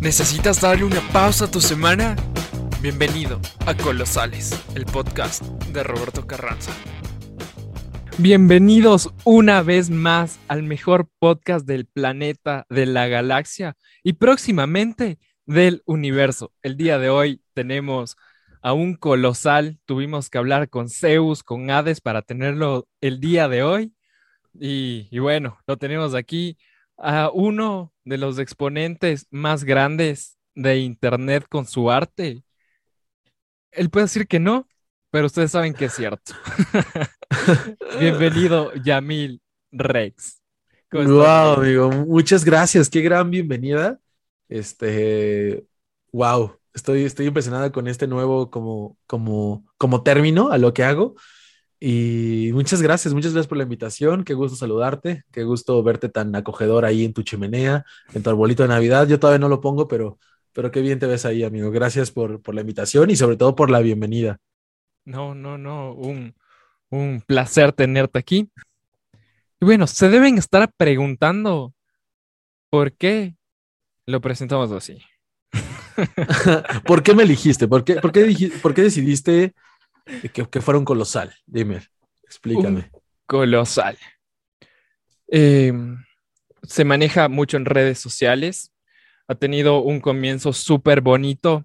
¿Necesitas darle una pausa a tu semana? Bienvenido a Colosales, el podcast de Roberto Carranza. Bienvenidos una vez más al mejor podcast del planeta, de la galaxia y próximamente del universo. El día de hoy tenemos a un colosal, tuvimos que hablar con Zeus, con Hades para tenerlo el día de hoy. Y, y bueno, lo tenemos aquí a uno de los exponentes más grandes de Internet con su arte. Él puede decir que no, pero ustedes saben que es cierto. Bienvenido, Yamil Rex. Wow, amigo, muchas gracias. Qué gran bienvenida. Este, wow, estoy, estoy impresionada con este nuevo como, como, como término a lo que hago. Y muchas gracias, muchas gracias por la invitación. Qué gusto saludarte, qué gusto verte tan acogedor ahí en tu chimenea, en tu arbolito de Navidad. Yo todavía no lo pongo, pero, pero qué bien te ves ahí, amigo. Gracias por, por la invitación y sobre todo por la bienvenida. No, no, no, un, un placer tenerte aquí. Y bueno, se deben estar preguntando por qué lo presentamos así. ¿Por qué me eligiste? ¿Por qué, por qué, por qué decidiste que, que fuera un colosal? Dime, explícame. Un colosal. Eh, se maneja mucho en redes sociales. Ha tenido un comienzo súper bonito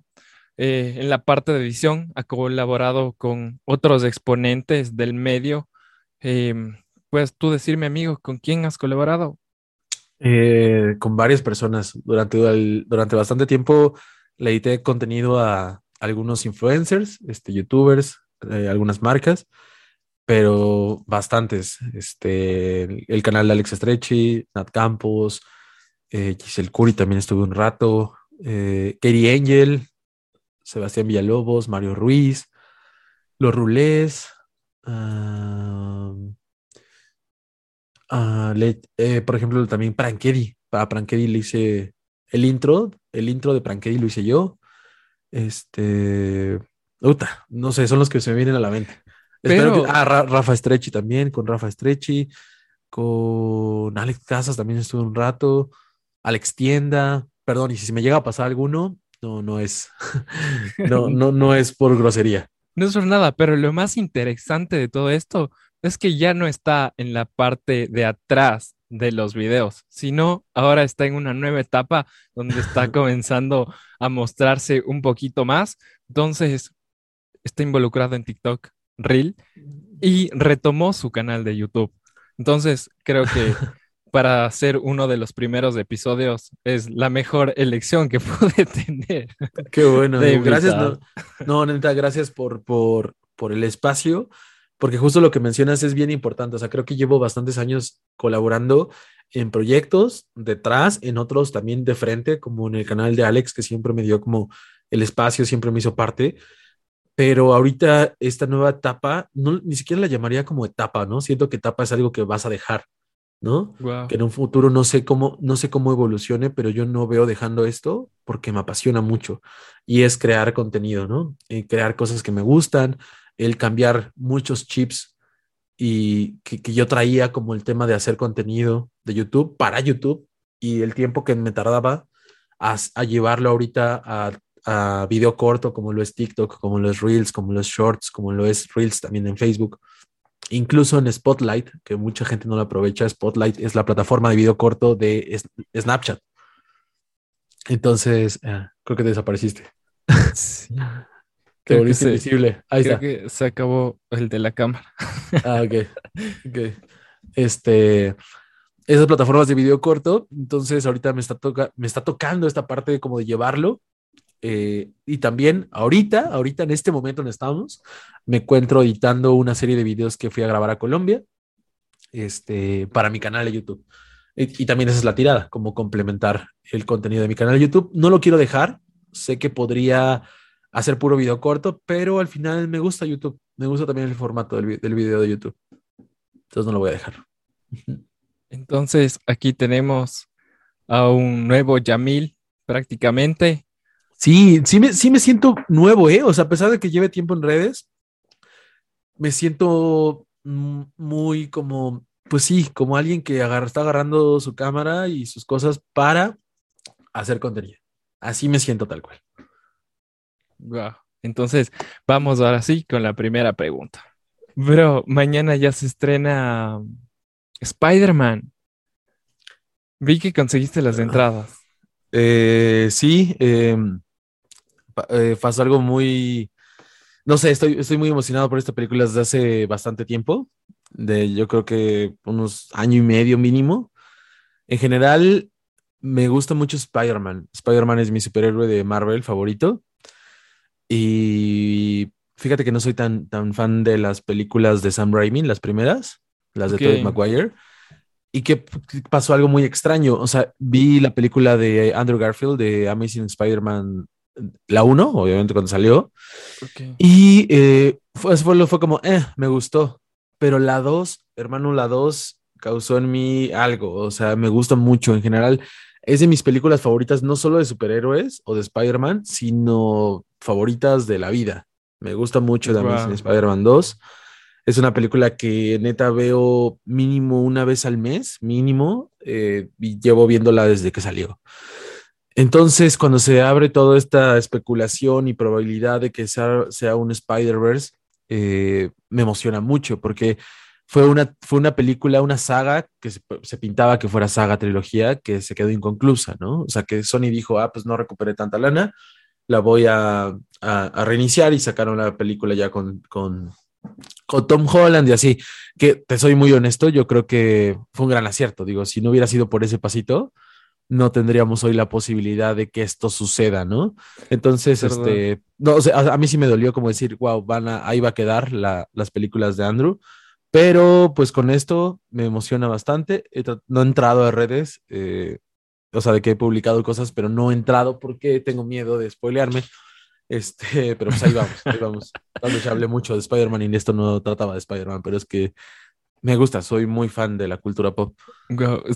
eh, en la parte de edición. Ha colaborado con otros exponentes del medio. Eh, ¿Puedes tú decirme, amigo, con quién has colaborado? Eh, con varias personas. Durante, el, durante bastante tiempo le edité contenido a algunos influencers, este, youtubers, eh, algunas marcas, pero bastantes. Este, el, canal de Alex Estrechi, Nat Campos, eh, Curi también estuve un rato, eh, Katie Angel, Sebastián Villalobos, Mario Ruiz, Los Rulés, uh, le, eh, por ejemplo, también Prankedy. Para Prankedy le hice el intro, el intro de Prankedy lo hice yo. Este, Uta, no sé, son los que se me vienen a la mente. Pero- Que, ah, Ra- Rafa Estrechi también, con Rafa Estrechi, con Alex Casas también estuve un rato, Alex Tienda, perdón, y si se me llega a pasar alguno, no, no es, no, no, no es por grosería. No es por nada, pero lo más interesante de todo esto es que ya no está en la parte de atrás de los videos, sino ahora está en una nueva etapa donde está comenzando a mostrarse un poquito más. Entonces, está involucrado en TikTok, Reel, y retomó su canal de YouTube. Entonces, creo que para ser uno de los primeros episodios es la mejor elección que pude tener. Qué bueno, De gracias. No, no, neta, gracias por, por, por el espacio, porque justo lo que mencionas es bien importante. O sea, creo que llevo bastantes años colaborando en proyectos detrás, en otros también de frente, como en el canal de Alex, que siempre me dio como el espacio, siempre me hizo parte. Pero ahorita esta nueva etapa, no, ni siquiera la llamaría como etapa, ¿no? Siento que etapa es algo que vas a dejar, ¿no? Wow. que en un futuro no sé cómo, no sé cómo evolucione, pero yo no veo dejando esto porque me apasiona mucho y es crear contenido, ¿no? Y crear cosas que me gustan, el cambiar muchos chips y que, que yo traía como el tema de hacer contenido de YouTube para YouTube y el tiempo que me tardaba a, a llevarlo ahorita a, a video corto como lo es TikTok, como lo es Reels, como lo es Shorts, como lo es Reels también en Facebook incluso en Spotlight, que mucha gente no lo aprovecha, Spotlight es la plataforma de video corto de Snapchat. Entonces, ah, creo que te desapareciste. Sí. Te volviste invisible. Ahí Creo está. que se acabó el de la cámara. Ah, ok. ok. Este, esas plataformas de video corto, entonces ahorita me está, toca, me está tocando esta parte de como de llevarlo. Eh, y también ahorita, ahorita en este momento donde estamos, me encuentro editando una serie de videos que fui a grabar a Colombia este, para mi canal de YouTube. Y, también esa es la tirada, como complementar el contenido de mi canal de YouTube. No lo quiero dejar, sé que podría hacer puro video corto, pero al final me gusta YouTube, me gusta también el formato del, del video de YouTube. Entonces no lo voy a dejar. Entonces, aquí tenemos a un nuevo Yamil, prácticamente. Sí, sí me, sí me siento nuevo, ¿eh? O sea, a pesar de que lleve tiempo en redes, me siento mm, muy como, pues sí, como alguien que agarra, está agarrando su cámara y sus cosas para hacer contenido. Así me siento tal cual. Wow. Entonces, vamos ahora sí con la primera pregunta. Bro, mañana ya se estrena Spider-Man. Vi que conseguiste las entradas. Eh, sí, em, eh, pasó algo muy, no sé, estoy, estoy muy emocionado por esta película desde hace bastante tiempo, de yo creo que unos año y medio mínimo. En general, me gusta mucho Spider-Man. Spider-Man es mi superhéroe de Marvel favorito. Y fíjate que no soy tan, tan fan de las películas de Sam Raimi, las primeras, las de Tobey Maguire. Y que pasó algo muy extraño. O sea, vi la película de Andrew Garfield de Amazing Spider-Man, la 1, obviamente cuando salió. Y eh, fue, fue, fue como, eh, me gustó. Pero la 2, hermano, la 2 causó en mí algo. O sea, me gusta mucho en general. Es de mis películas favoritas, no solo de superhéroes o de Spider-Man, sino favoritas de la vida. Me gusta mucho también Spider-Man 2. Es una película que neta veo mínimo una vez al mes, mínimo, eh, y llevo viéndola desde que salió. Entonces, cuando se abre toda esta especulación y probabilidad de que sea, un Spider-Verse, eh, me emociona mucho porque fue una, fue una película, una saga que se, pintaba que fuera saga trilogía, que se quedó inconclusa, ¿no? O sea, que Sony dijo, ah, pues no recuperé tanta lana, la voy a, a, reiniciar y sacaron la película ya con, con, con, Tom Holland y así, que te soy muy honesto, yo creo que fue un gran acierto, digo, si no hubiera sido por ese pasito, no tendríamos hoy la posibilidad de que esto suceda, ¿no? Entonces, este, no, o sea, a, mí sí me dolió como decir, wow, van a, ahí va a quedar la, las películas de Andrew, pero pues con esto me emociona bastante, no he entrado a redes, eh, o sea, de que he publicado cosas, pero no he entrado porque tengo miedo de spoilearme. Este, pero pues ahí vamos, ahí vamos. Tal vez hablé mucho de Spider-Man y esto no trataba de Spider-Man, pero es que me gusta, soy muy fan de la cultura pop.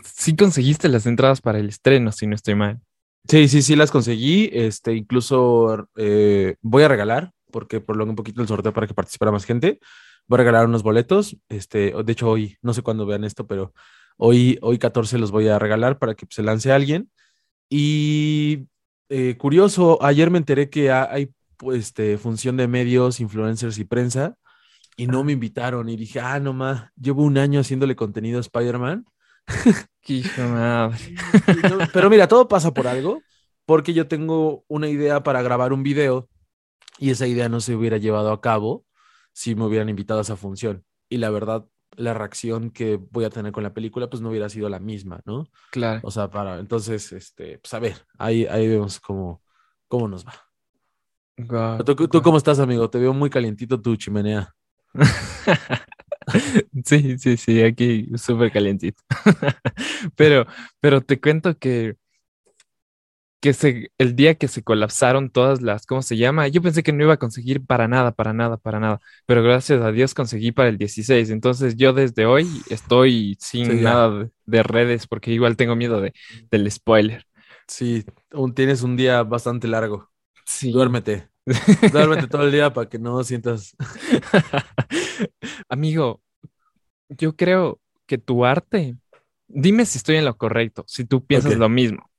Sí conseguiste las entradas para el estreno, si no estoy mal. Sí, sí, sí las conseguí. Este, incluso eh, voy a regalar, porque prolongo un poquito el sorteo para que participara más gente. Voy a regalar unos boletos. Este, de hecho, hoy, no sé cuándo vean esto, pero Hoy, hoy 14 los voy a regalar para que se lance alguien. Y eh, curioso, ayer me enteré que hay pues, este, función de medios, influencers y prensa y no me invitaron y dije, ah, no más, llevo un año haciéndole contenido a Spider-Man. Pero mira, todo pasa por algo, porque yo tengo una idea para grabar un video y esa idea no se hubiera llevado a cabo si me hubieran invitado a esa función. Y la verdad, la reacción que voy a tener con la película, pues no hubiera sido la misma, ¿no? Claro. O sea, para, entonces, este, pues a ver, ahí, ahí vemos cómo, cómo nos va. ¿Tú, cómo estás, amigo? Te veo muy calientito tu chimenea. sí, sí, sí, aquí súper calientito. pero, pero te cuento que que se, el día que se colapsaron todas las, ¿cómo se llama? Yo pensé que no iba a conseguir para nada, para nada, para nada, pero gracias a Dios conseguí para el 16. Entonces yo desde hoy estoy sin nada de, redes porque igual tengo miedo de, del spoiler. Sí, aún tienes un día bastante largo. Sí. Duérmete. Duérmete todo el día para que no sientas. Amigo, yo creo que tu arte, dime si estoy en lo correcto, si tú piensas lo mismo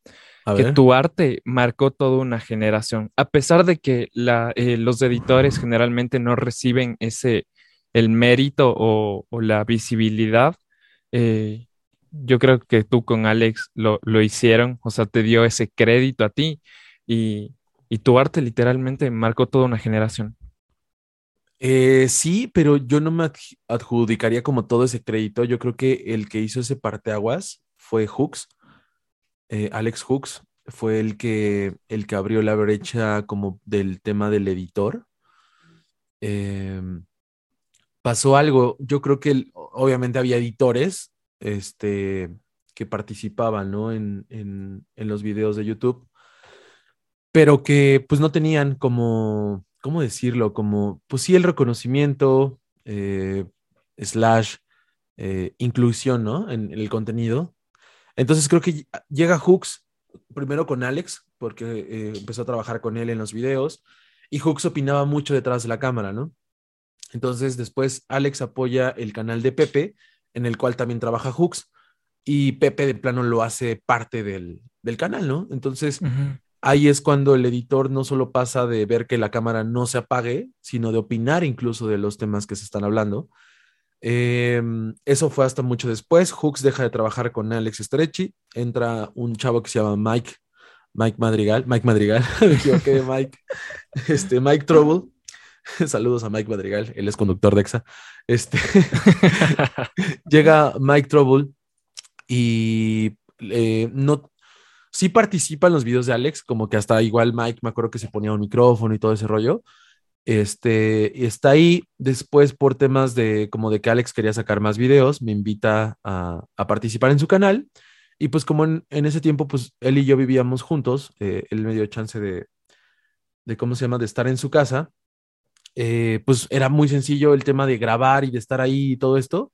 que tu arte marcó toda una generación. A pesar de que eh, los editores generalmente no reciben ese, el mérito o, la visibilidad, eh, yo creo que tú con Alex lo, hicieron, o sea, te dio ese crédito a ti y, tu arte literalmente marcó toda una generación. Eh, sí, pero yo no me adjudicaría como todo ese crédito. Yo creo que el que hizo ese parteaguas fue Hooks eh, Alex Hooks fue el que, el que abrió la brecha como del tema del editor. Em, pasó algo, yo creo que obviamente había editores este, que participaban en, los videos de YouTube, pero que pues no tenían como, ¿cómo decirlo? Como, pues sí, el reconocimiento, eh, slash, eh, inclusión, ¿no? en el contenido entonces creo que llega Hooks primero con Alex, porque eh, empezó a trabajar con él en los videos, y Hooks opinaba mucho detrás de la cámara, ¿no? Entonces después Alex apoya el canal de Pepe, en el cual también trabaja Hooks, y Pepe de plano lo hace parte del, canal, ¿no? Entonces, ahí es cuando el editor no solo pasa de ver que la cámara no se apague, sino de opinar incluso de los temas que se están hablando. Em, eso fue hasta mucho después. Hooks deja de trabajar con Alex Stretchy, entra un chavo que se llama Mike, Mike Madrigal, Mike Madrigal, me equivoqué Mike, este, Mike Trouble. Saludos a Mike Madrigal, él es conductor de EXA. Este, llega Mike Trouble y eh, no, sí participa en los videos de Alex, como que hasta igual Mike, me acuerdo que se ponía un micrófono y todo ese rollo. Este, está ahí después por temas de como de que Alex quería sacar más videos, me invita a, participar en su canal. Y pues como en, ese tiempo, pues él y yo vivíamos juntos, eh, él me dio chance de, de, ¿cómo se llama?, de estar en su casa. Eh, pues era muy sencillo el tema de grabar y de estar ahí y todo esto.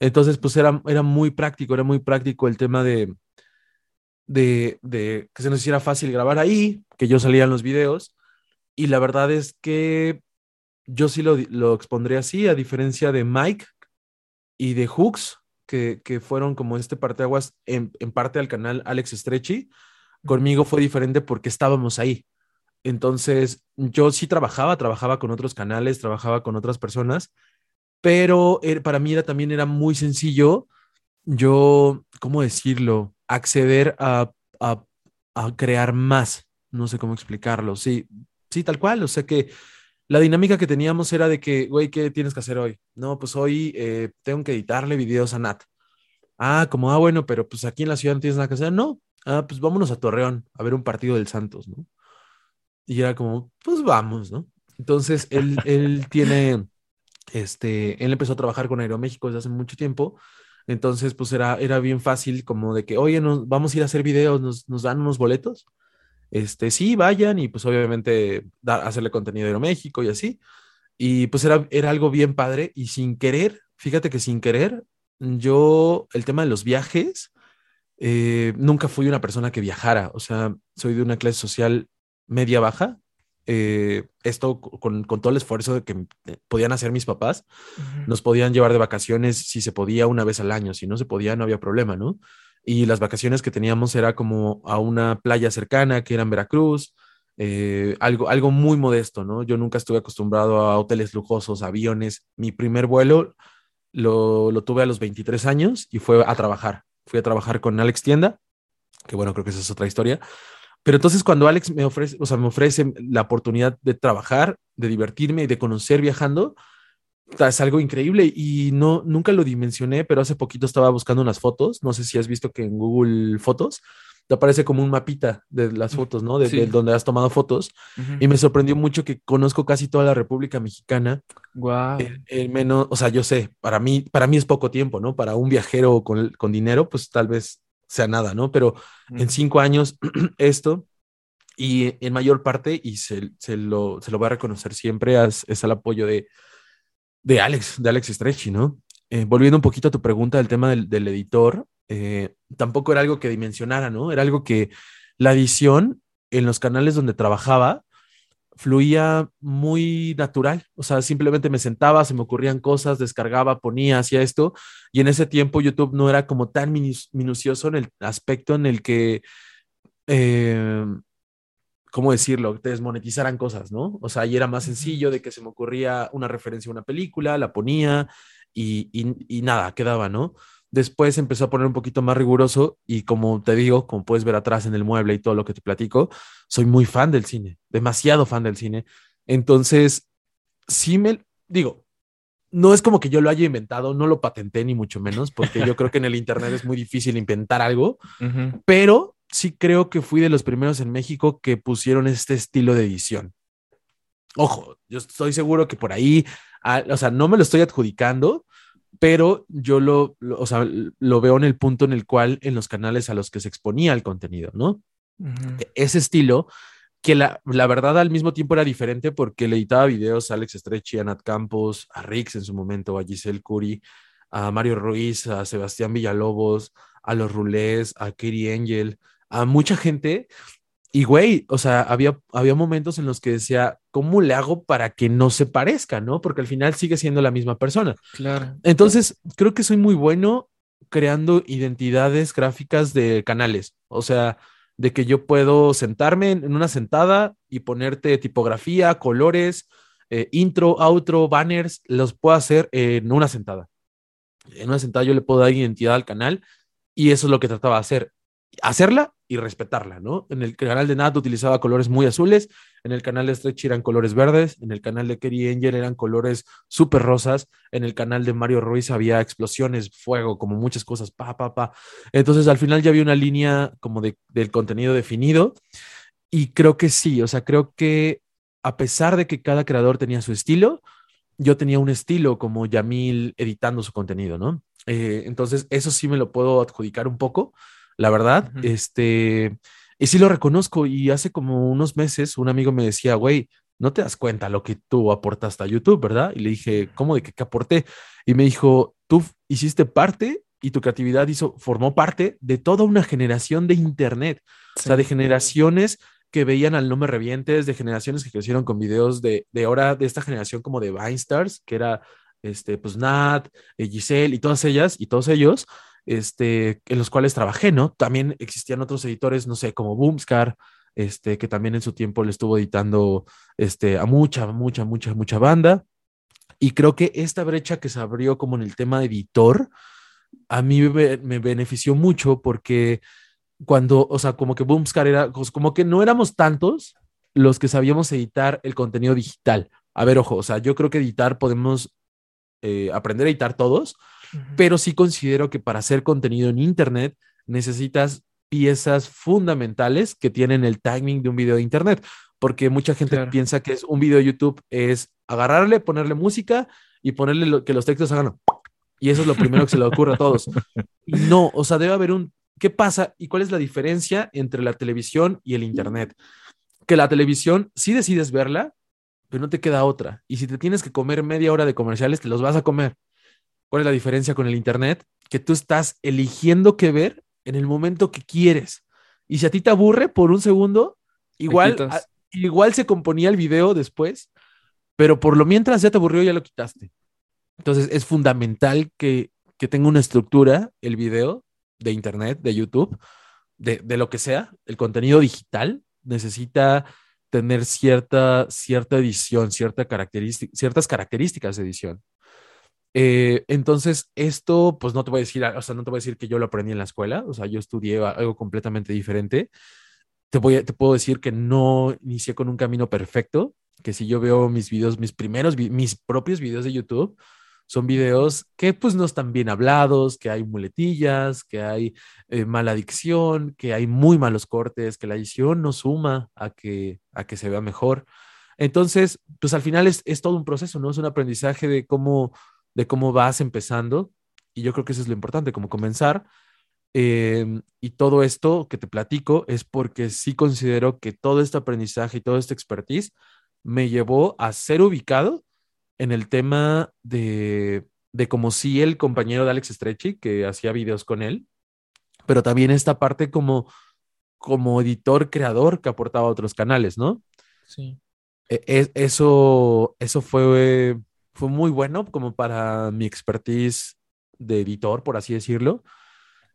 Entonces, pues era, era muy práctico, era muy práctico el tema de, de, de que se nos hiciera fácil grabar ahí, que yo salía en los videos. Y la verdad es que yo sí lo, lo expondré así, a diferencia de Mike y de Hooks, que, que fueron como este parteaguas en, en parte al canal Alex Stretchy. Conmigo fue diferente porque estábamos ahí. Entonces, yo sí trabajaba, trabajaba con otros canales, trabajaba con otras personas, pero er, para mí era, también era muy sencillo yo, ¿cómo decirlo? Acceder a, a, a crear más. No sé cómo explicarlo. Sí, sí, tal cual. O sea que la dinámica que teníamos era de que, güey, ¿qué tienes que hacer hoy? No, pues hoy eh, tengo que editarle videos a Nat. Ah, como, ah, bueno, pero pues aquí en la ciudad no tienes nada que hacer. No, ah, pues vámonos a Torreón a ver un partido del Santos, ¿no? Y era como, pues vamos, ¿no? Entonces, él, él tiene, este, él empezó a trabajar con Aeroméxico desde hace mucho tiempo. Entonces, pues era, era bien fácil como de que, oye, nos, vamos a ir a hacer videos, nos, nos dan unos boletos. Este, sí, vayan y pues obviamente dar, hacerle contenido a Aeroméxico y así. Y pues era, era algo bien padre y sin querer, fíjate que sin querer, yo, el tema de los viajes, eh, nunca fui una persona que viajara, o sea, soy de una clase social media baja. Eh, esto con, todo el esfuerzo de que podían hacer mis papás, nos podían llevar de vacaciones si se podía una vez al año, si no se podía no había problema, ¿no? Y las vacaciones que teníamos era como a una playa cercana, que era en Veracruz, eh, algo, algo muy modesto, ¿no? Yo nunca estuve acostumbrado a hoteles lujosos, aviones. Mi primer vuelo lo, lo tuve a los 23 años y fue a trabajar. Fui a trabajar con Alex Tienda, que bueno, creo que esa es otra historia. Pero entonces cuando Alex me ofrece, o sea, me ofrece la oportunidad de trabajar, de divertirme y de conocer viajando, es algo increíble y no nunca lo dimensioné, pero hace poquito estaba buscando unas fotos, no sé si has visto que en Google Fotos te aparece como un mapita de las fotos, ¿no? De, donde has tomado fotos. Y me sorprendió mucho que conozco casi toda la República Mexicana. Wow. En, menos, o sea, yo sé, para mí, para mí es poco tiempo, ¿no? Para un viajero con, con dinero, pues tal vez sea nada, ¿no? Pero en cinco años esto y en mayor parte, y se, se, lo, se lo voy a reconocer siempre, es, es el apoyo de, de Alex, de Alex Stretchy, ¿no? Eh, volviendo un poquito a tu pregunta del tema del, del editor, eh, tampoco era algo que dimensionara, ¿no? Era algo que la edición en los canales donde trabajaba fluía muy natural, o sea, simplemente me sentaba, se me ocurrían cosas, descargaba, ponía, hacía esto, y en ese tiempo YouTube no era como tan minucioso en el aspecto en el que, eh, ¿cómo decirlo?, te desmonetizaran cosas, ¿no? O sea, ahí era más sencillo de que se me ocurría una referencia a una película, la ponía y, y nada, quedaba, ¿no? Después empezó a poner un poquito más riguroso y como te digo, como puedes ver atrás en el mueble y todo lo que te platico, soy muy fan del cine, demasiado fan del cine. Entonces, sí me digo, no es como que yo lo haya inventado, no lo patenté ni mucho menos, porque yo creo que en el Internet es muy difícil inventar algo, pero sí creo que fui de los primeros en México que pusieron este estilo de edición. Ojo, yo estoy seguro que por ahí, ah, o sea, no me lo estoy adjudicando, pero yo lo, o sea, lo veo en el punto en el cual en los canales a los que se exponía el contenido, ¿no? E, ese estilo que la, la, verdad al mismo tiempo era diferente porque le editaba videos a Alex Stretchy, a Nat Campos, a Rix en su momento, a Giselle Curi, a Mario Ruiz, a Sebastián Villalobos, a los Rulés, a Kiri Angel, a mucha gente y güey, o sea, había, había momentos en los que decía, ¿cómo le hago para que no se parezca, no? Porque al final sigue siendo la misma persona. Claro. Entonces, creo que soy muy bueno creando identidades gráficas de canales. O sea, de que yo puedo sentarme en una sentada y ponerte tipografía, colores, eh, intro, outro, banners, los puedo hacer en una sentada. En una sentada yo le puedo dar identidad al canal y eso es lo que trataba de hacer. Hacerla y respetarla, ¿no? En el canal de Nat utilizaba colores muy azules, en el canal de Stretch eran colores verdes, en el canal de Kerry Angel eran colores súper rosas, en el canal de Mario Ruiz había explosiones, fuego, como muchas cosas, pa, pa, pa. Entonces al final ya había una línea como de, del contenido definido y creo que sí, o sea, creo que a pesar de que cada creador tenía su estilo, yo tenía un estilo como Yamil editando su contenido, ¿no? Eh, entonces, eso sí me lo puedo adjudicar un poco, la verdad. Este, y sí lo reconozco. Y hace como unos meses un amigo me decía, güey, no te das cuenta lo que tú aportaste a YouTube, ¿verdad? Y le dije, ¿cómo de qué, aporté? Y me dijo, tú hiciste parte y tu creatividad hizo, formó parte de toda una generación de Internet, o sea, de generaciones que veían al No Me Revientes, de generaciones que crecieron con videos de, de ahora, de esta generación como de Vine Stars, que era, este, pues Nat, eh, Giselle y todas ellas y todos ellos, este, en los cuales trabajé, ¿no? También existían otros editores, no sé, como Boomscar, este, que también en su tiempo le estuvo editando, este, a mucha, mucha, mucha, mucha banda. Y creo que esta brecha que se abrió como en el tema de editor, a mí me, benefició mucho porque cuando, o sea, como que Boomscar era, pues, como que no éramos tantos los que sabíamos editar el contenido digital. A ver, ojo, o sea, yo creo que editar podemos eh, aprender a editar todos, pero sí considero que para hacer contenido en Internet necesitas piezas fundamentales que tienen el timing de un video de Internet, porque mucha gente piensa que es un video de YouTube es agarrarle, ponerle música y ponerle que los textos hagan. Y eso es lo primero que se le ocurre a todos. No, o sea, debe haber un ¿Qué pasa y cuál es la diferencia entre la televisión y el Internet? Que la televisión sí decides verla, pero no te queda otra. Y si te tienes que comer media hora de comerciales, te los vas a comer. ¿Cuál es la diferencia con el Internet? Que tú estás eligiendo qué ver en el momento que quieres. Y si a ti te aburre por un segundo, igual, igual se componía el video después, pero por lo mientras ya te aburrió, ya lo quitaste. Entonces es fundamental que, que tenga una estructura el video de Internet, de YouTube, de, lo que sea, el contenido digital necesita tener cierta, cierta edición, cierta característica, ciertas características de edición. Eh, entonces, esto, pues no te voy a decir, o sea, no te voy a decir que yo lo aprendí en la escuela, o sea, yo estudié algo completamente diferente. Te, voy te puedo decir que no inicié con un camino perfecto, que si yo veo mis videos, mis primeros, mis propios videos de YouTube, son videos que pues no están bien hablados, que hay muletillas, que hay eh, mala dicción, que hay muy malos cortes, que la edición no suma a que, a que se vea mejor. Entonces, pues al final es, todo un proceso, ¿no? Es un aprendizaje de cómo, de cómo vas empezando y yo creo que eso es lo importante, como comenzar. Em, y todo esto que te platico es porque sí considero que todo este aprendizaje y todo este expertise me llevó a ser ubicado en el tema de, de como si el compañero de Alex Stretchy, que hacía videos con él, pero también esta parte como, como editor, creador que aportaba a otros canales, ¿no? Sí. E, e, eso, eso fue, fue muy bueno como para mi expertise de editor, por así decirlo.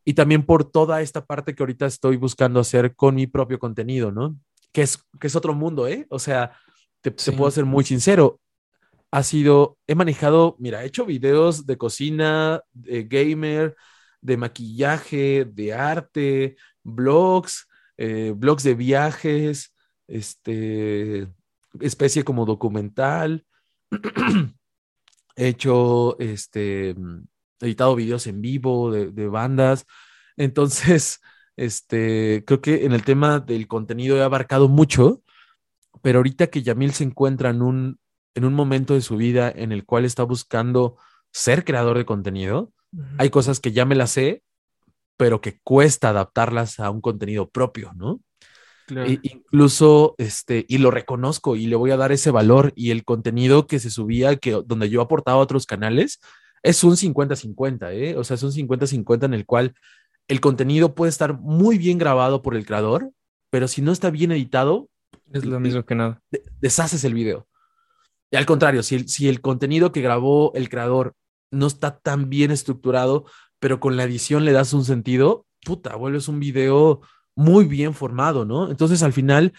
Y también por toda esta parte que ahorita estoy buscando hacer con mi propio contenido, ¿no? Que es, que es otro mundo, ¿eh? O sea, te, te puedo ser muy sincero ha sido, he manejado, mira, he hecho videos de cocina, de gamer, de maquillaje, de arte, blogs, eh, blogs de viajes, este, especie como documental. he hecho, este, editado videos en vivo de, de bandas. Entonces, este, creo que en el tema del contenido he abarcado mucho, pero ahorita que Yamil se encuentra en un en un momento de su vida en el cual está buscando ser creador de contenido, hay cosas que ya me las sé, pero que cuesta adaptarlas a un contenido propio, ¿no? E incluso, este, y lo reconozco y le voy a dar ese valor y el contenido que se subía, que donde yo aportaba a otros canales, es un 50-50, ¿eh? O sea, es un 50-50 en el cual el contenido puede estar muy bien grabado por el creador, pero si no está bien editado, es lo mismo que nada. Deshaces el video. Y al contrario, si el, si el contenido que grabó el creador no está tan bien estructurado, pero con la edición le das un sentido, puta, vuelves un video muy bien formado, ¿no? Entonces al final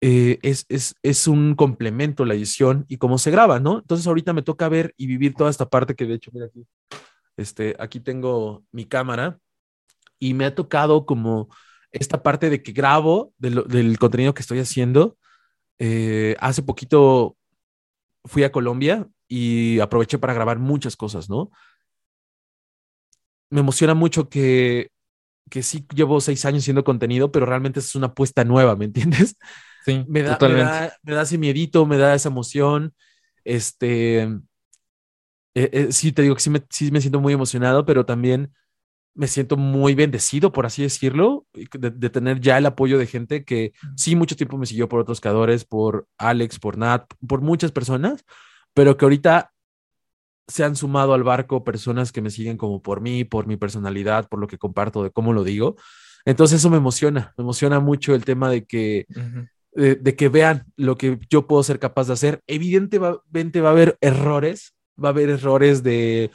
eh, es, es, es, un complemento la edición y cómo se graba, ¿no? Entonces ahorita me toca ver y vivir toda esta parte que de hecho, mira aquí, este, aquí tengo mi cámara y me ha tocado como esta parte de que grabo del contenido que estoy haciendo. Eh, hace poquito fui a Colombia y aproveché para grabar muchas cosas, ¿no? Me emociona mucho que, que sí llevo seis años haciendo contenido, pero realmente es una apuesta nueva, ¿me entiendes? Sí, me da, Me da, me da ese miedito, me da esa emoción. Este, eh, eh, sí, te digo que sí me, sí me siento muy emocionado, pero también me siento muy bendecido, por así decirlo, de, tener ya el apoyo de gente que sí mucho tiempo me siguió por otros creadores, por Alex, por Nat, por muchas personas, pero que ahorita se han sumado al barco personas que me siguen como por mí, por mi personalidad, por lo que comparto, de cómo lo digo. Entonces eso me emociona, me emociona mucho el tema de que, de, que vean lo que yo puedo ser capaz de hacer. Evidentemente va a haber errores, va a haber errores de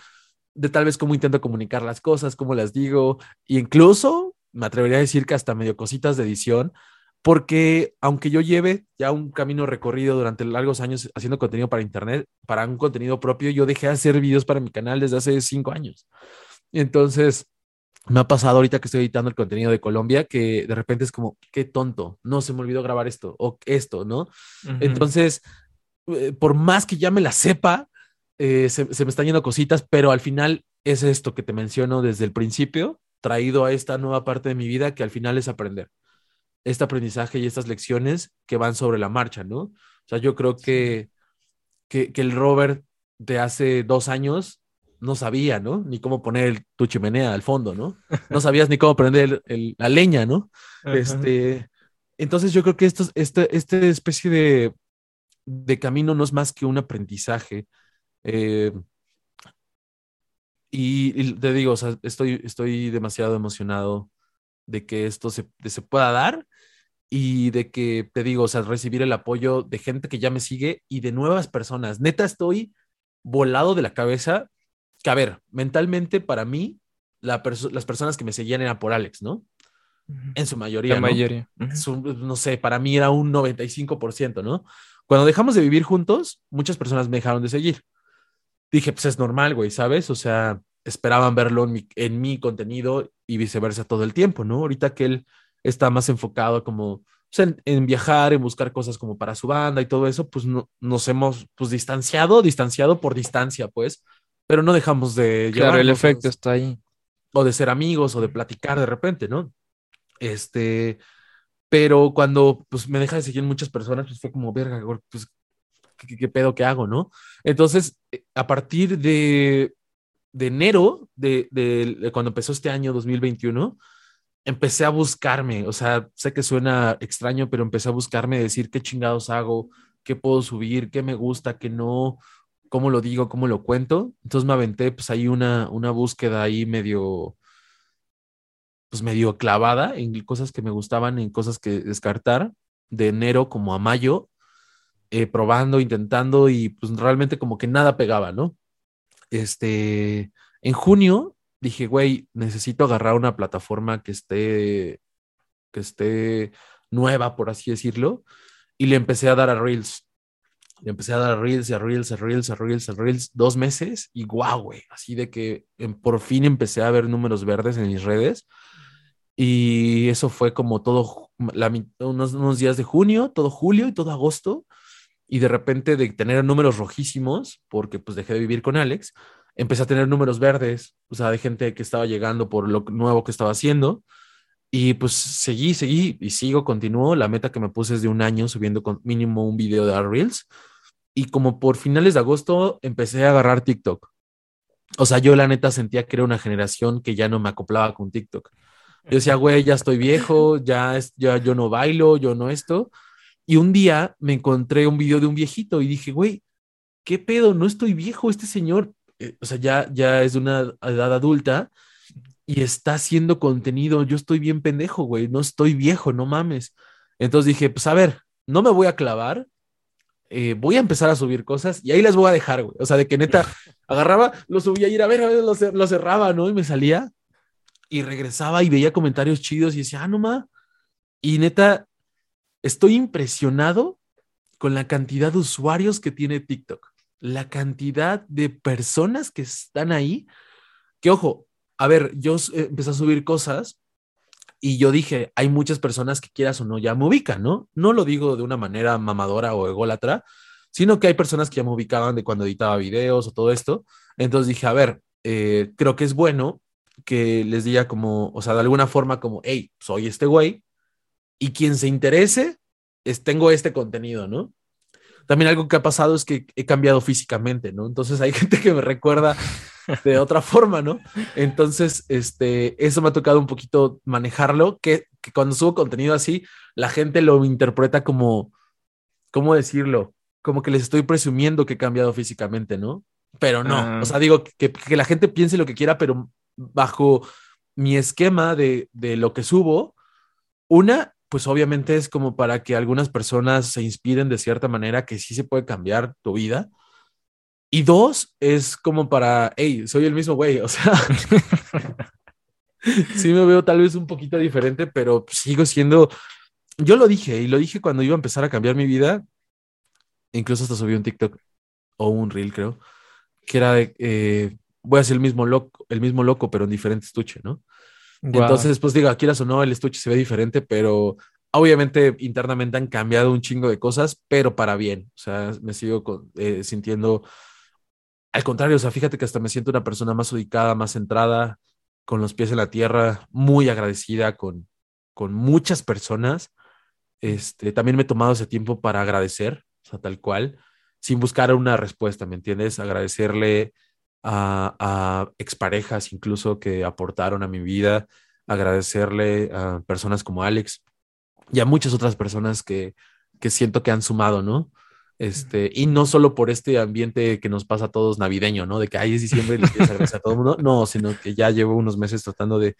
de tal vez cómo intento comunicar las cosas, cómo las digo, e incluso me atrevería a decir que hasta medio cositas de edición, porque aunque yo lleve ya un camino recorrido durante largos años haciendo contenido para internet, para un contenido propio, yo dejé de hacer videos para mi canal desde hace cinco años. Entonces, me ha pasado ahorita que estoy editando el contenido de Colombia que de repente es como, qué tonto, no se me olvidó grabar esto o esto, ¿no? Entonces, eh, por más que ya me la sepa, eh, se, me están yendo cositas, pero al final es esto que te menciono desde el principio, traído a esta nueva parte de mi vida que al final es aprender. Este aprendizaje y estas lecciones que van sobre la marcha, ¿no? O sea, yo creo que, que, el Robert de hace dos años no sabía, ¿no? Ni cómo poner tu chimenea al fondo, ¿no? No sabías ni cómo prender la leña, ¿no? Este, entonces yo creo que esto, este, este especie de, de camino no es más que un aprendizaje eh, y, te digo, o sea, estoy, estoy demasiado emocionado de que esto se, se pueda dar y de que, te digo, o sea, recibir el apoyo de gente que ya me sigue y de nuevas personas. Neta, estoy volado de la cabeza. Que a ver, mentalmente para mí, las personas que me seguían eran por Alex, ¿no? En su mayoría. La mayoría. no sé, para mí era un 95%, ¿no? Cuando dejamos de vivir juntos, muchas personas me dejaron de seguir dije, pues es normal, güey, ¿sabes? O sea, esperaban verlo en mi, en mi contenido y viceversa todo el tiempo, ¿no? Ahorita que él está más enfocado como pues, en, viajar, en buscar cosas como para su banda y todo eso, pues no, nos hemos pues distanciado, distanciado por distancia, pues, pero no dejamos de... Claro, el efecto está ahí. O de ser amigos o de platicar de repente, ¿no? Este, pero cuando pues me deja de seguir muchas personas, pues fue como, verga, pues ¿qué, pedo que hago, no? Entonces, eh, a partir de, de enero, de, cuando empezó este año 2021, empecé a buscarme, o sea, sé que suena extraño, pero empecé a buscarme, decir qué chingados hago, qué puedo subir, qué me gusta, qué no, cómo lo digo, cómo lo cuento. Entonces me aventé, pues ahí una, una búsqueda ahí medio, pues medio clavada en cosas que me gustaban, en cosas que descartar, de enero como a mayo, eh, probando, intentando y pues realmente como que nada pegaba, ¿no? Este, en junio dije, güey, necesito agarrar una plataforma que esté, que esté nueva, por así decirlo, y le empecé a dar a Reels. Le empecé a dar a Reels, a Reels, a Reels, a Reels, a Reels, dos meses y guau, güey, así de que por fin empecé a ver números verdes en mis redes. Y eso fue como todo, unos, unos días de junio, todo julio y todo agosto y de repente de tener números rojísimos, porque pues dejé de vivir con Alex, empecé a tener números verdes, o sea, de gente que estaba llegando por lo nuevo que estaba haciendo. Y pues seguí, seguí y sigo, continúo. La meta que me puse es de un año subiendo con mínimo un video de Reels. Y como por finales de agosto empecé a agarrar TikTok. O sea, yo la neta sentía que era una generación que ya no me acoplaba con TikTok. Yo decía, güey, ya estoy viejo, ya, es, ya yo no bailo, yo no esto. Y un día me encontré un video de un viejito y dije, güey, ¿qué pedo? No estoy viejo, este señor, eh, o sea, ya, ya es de una edad adulta y está haciendo contenido. Yo estoy bien pendejo, güey, no estoy viejo, no mames. Entonces dije, pues a ver, no me voy a clavar, eh, voy a empezar a subir cosas y ahí las voy a dejar, güey. O sea, de que neta agarraba, lo subía y ir a ver, a ver, lo, cerraba, ¿no? Y me salía y regresaba y veía comentarios chidos y decía, ah, no mames Y neta, estoy impresionado con la cantidad de usuarios que tiene TikTok, la cantidad de personas que están ahí, que ojo, a ver, yo eh, empecé a subir cosas y yo dije, hay muchas personas que quieras o no ya me ubican, ¿no? No lo digo de una manera mamadora o ególatra, sino que hay personas que ya me ubicaban de cuando editaba videos o todo esto. Entonces dije, a ver, eh, creo que es bueno que les diga como, o sea, de alguna forma como, hey, soy este güey, y quien se interese, es, tengo este contenido, ¿no? También algo que ha pasado es que he cambiado físicamente, ¿no? Entonces hay gente que me recuerda de otra forma, ¿no? Entonces, este, eso me ha tocado un poquito manejarlo, que, que cuando subo contenido así, la gente lo interpreta como, ¿cómo decirlo? Como que les estoy presumiendo que he cambiado físicamente, ¿no? Pero no, o ah. sea, digo que, que, la gente piense lo que quiera, pero bajo mi esquema de, de lo que subo, una, pues obviamente es como para que algunas personas se inspiren de cierta manera que sí se puede cambiar tu vida. Y dos, es como para, hey, soy el mismo güey, o sea, sí me veo tal vez un poquito diferente, pero sigo siendo, yo lo dije y lo dije cuando iba a empezar a cambiar mi vida, incluso hasta subí un TikTok o un reel, creo, que era de, eh, voy a ser el mismo loco, el mismo loco, pero en diferente estuche, ¿no? Entonces, pues digo, quieras o no, el estuche se ve diferente, pero obviamente internamente han cambiado un chingo de cosas, pero para bien. O sea, me sigo eh, sintiendo al contrario, o sea, fíjate que hasta me siento una persona más ubicada, más centrada, con los pies en la tierra, muy agradecida con, con muchas personas. Este, también me he tomado ese tiempo para agradecer, o sea, tal cual, sin buscar una respuesta, ¿me entiendes? Agradecerle a, a exparejas incluso que aportaron a mi vida, agradecerle a personas como Alex y a muchas otras personas que, que siento que han sumado, ¿no? Este, y no solo por este ambiente que nos pasa a todos navideño, ¿no? De que ahí es diciembre y le quieres agradecer a todo el mundo, no, sino que ya llevo unos meses tratando de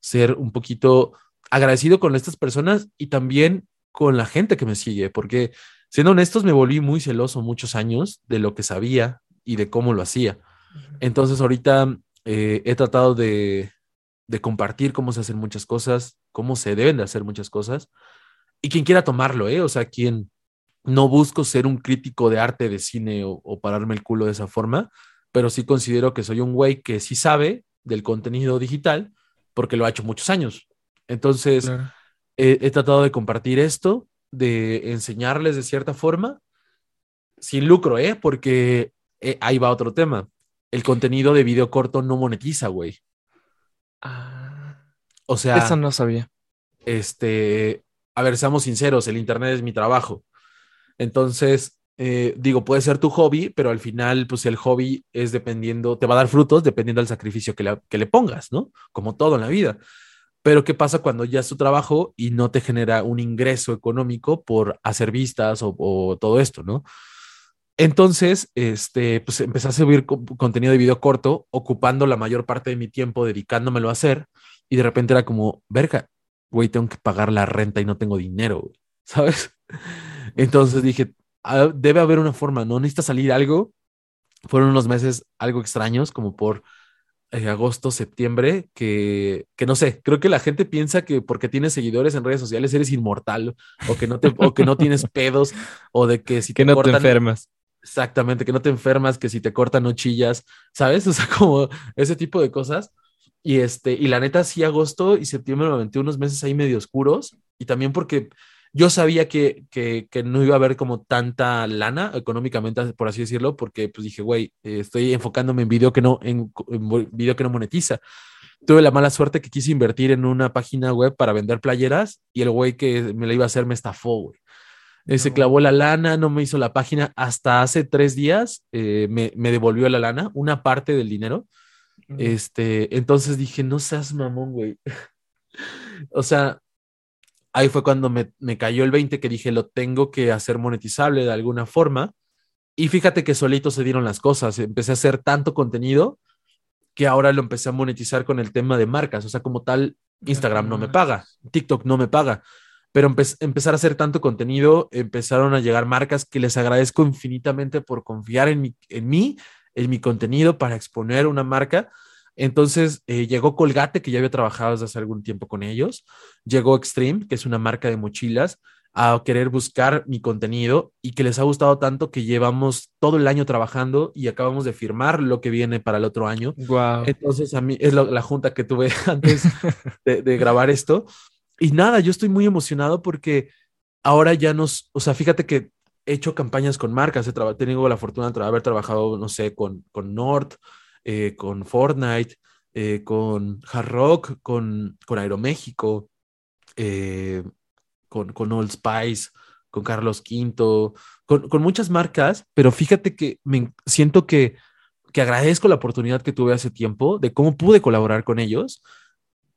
ser un poquito agradecido con estas personas y también con la gente que me sigue, porque siendo honestos, me volví muy celoso muchos años de lo que sabía y de cómo lo hacía. Entonces ahorita eh, he tratado de, de compartir cómo se hacen muchas cosas, cómo se deben de hacer muchas cosas, y quien quiera tomarlo, ¿eh? O sea, quien no busco ser un crítico de arte, de cine o, pararme el culo de esa forma, pero sí considero que soy un güey que sí sabe del contenido digital porque lo ha hecho muchos años. Entonces, he, tratado de compartir esto, de enseñarles de cierta forma, sin lucro, ¿eh? Porque eh, ahí va otro tema. El contenido de video corto no monetiza, güey. Ah, o sea. Eso no sabía. Este, a ver, seamos sinceros, el Internet es mi trabajo. Entonces, eh, digo, puede ser tu hobby, pero al final, pues el hobby es dependiendo, te va a dar frutos dependiendo del sacrificio que le, que le pongas, ¿no? Como todo en la vida. Pero ¿qué pasa cuando ya es tu trabajo y no te genera un ingreso económico por hacer vistas o, todo esto, ¿no? Entonces, este, pues empecé a subir contenido de video corto, ocupando la mayor parte de mi tiempo dedicándomelo a hacer, y de repente era como, verga, güey, tengo que pagar la renta y no tengo dinero, ¿sabes? Entonces dije, ah, debe haber una forma, ¿no? Necesita salir algo. Fueron unos meses algo extraños, como por eh, agosto, septiembre, que, que, no sé, creo que la gente piensa que porque tienes seguidores en redes sociales eres inmortal, o que no, te, o que no tienes pedos, o de que si que no te enfermas. Exactamente, que no te enfermas, que si te cortan no chillas, ¿sabes? O sea, como ese tipo de cosas. Y este, y la neta, sí, agosto y septiembre me aventé unos meses ahí medio oscuros, y también porque yo sabía que, que, no iba a haber como tanta lana económicamente, por así decirlo, porque pues dije, güey, estoy enfocándome en video que no, en, video que no monetiza. Tuve la mala suerte que quise invertir en una página web para vender playeras y el güey que me la iba a hacer me estafó, güey. Eh, se clavó la lana, no me hizo la página. Hasta hace tres días eh, me, me, devolvió la lana, una parte del dinero. Este, entonces dije, no seas mamón, güey. o sea, ahí fue cuando me, cayó el 20 que dije, lo tengo que hacer monetizable de alguna forma. Y fíjate que solito se dieron las cosas. Empecé a hacer tanto contenido que ahora lo empecé a monetizar con el tema de marcas. O sea, como tal, Instagram no me paga, TikTok no me paga. Pero empezar a hacer tanto contenido, empezaron a llegar marcas que les agradezco infinitamente por confiar en, en mí, en mi contenido para exponer una marca Entonces eh, llegó Colgate, que ya había trabajado desde hace algún tiempo con ellos. Llegó Extreme, que es una marca de mochilas, a querer buscar mi contenido y que les ha gustado tanto que llevamos todo el año trabajando y acabamos de firmar lo que viene para el otro año. Wow. Entonces, a mí es la, la junta que tuve antes de, de, grabar esto. Y nada, yo estoy muy emocionado porque ahora ya nos, o sea, fíjate que he hecho campañas con marcas, he tenido la fortuna de haber trabajado, no sé, con, con Nord, eh, con Fortnite, eh, con Hard Rock, con, con Aeroméxico. Eh, con, con Old Spice, con Carlos V, con, con, muchas marcas, pero fíjate que me siento que, que agradezco la oportunidad que tuve hace tiempo de cómo pude colaborar con ellos,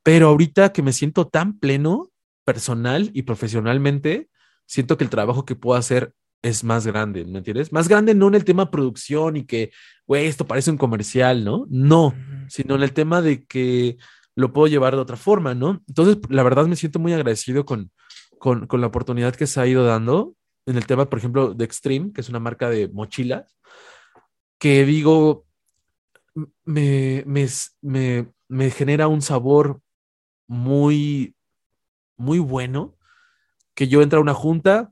pero ahorita que me siento tan pleno personal y profesionalmente, siento que el trabajo que puedo hacer es más grande, ¿me entiendes? Más grande no en el tema producción y que, güey, esto parece un comercial, ¿no? No, sino en el tema de que lo puedo llevar de otra forma, ¿no? Entonces, la verdad me siento muy agradecido con, con, con, la oportunidad que se ha ido dando en el tema, por ejemplo, de Extreme, que es una marca de mochilas, que digo, me, me, me, me genera un sabor muy, muy bueno, que yo entro a una junta,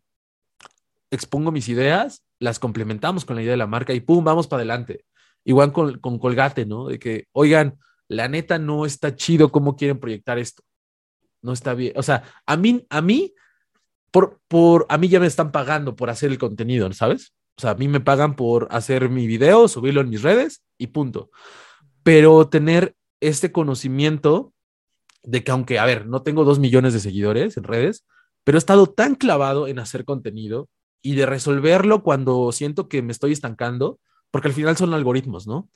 expongo mis ideas, las complementamos con la idea de la marca y ¡pum! Vamos para adelante. Igual con, con Colgate, ¿no? De que, oigan, la neta no está chido cómo quieren proyectar esto no está bien. O sea, a mí, a mí, por, por, a mí ya me están pagando por hacer el contenido, ¿sabes? O sea, a mí me pagan por hacer mi video, subirlo en mis redes y punto. Pero tener este conocimiento de que aunque, a ver, no tengo dos millones de seguidores en redes, pero he estado tan clavado en hacer contenido y de resolverlo cuando siento que me estoy estancando, porque al final son algoritmos, ¿no?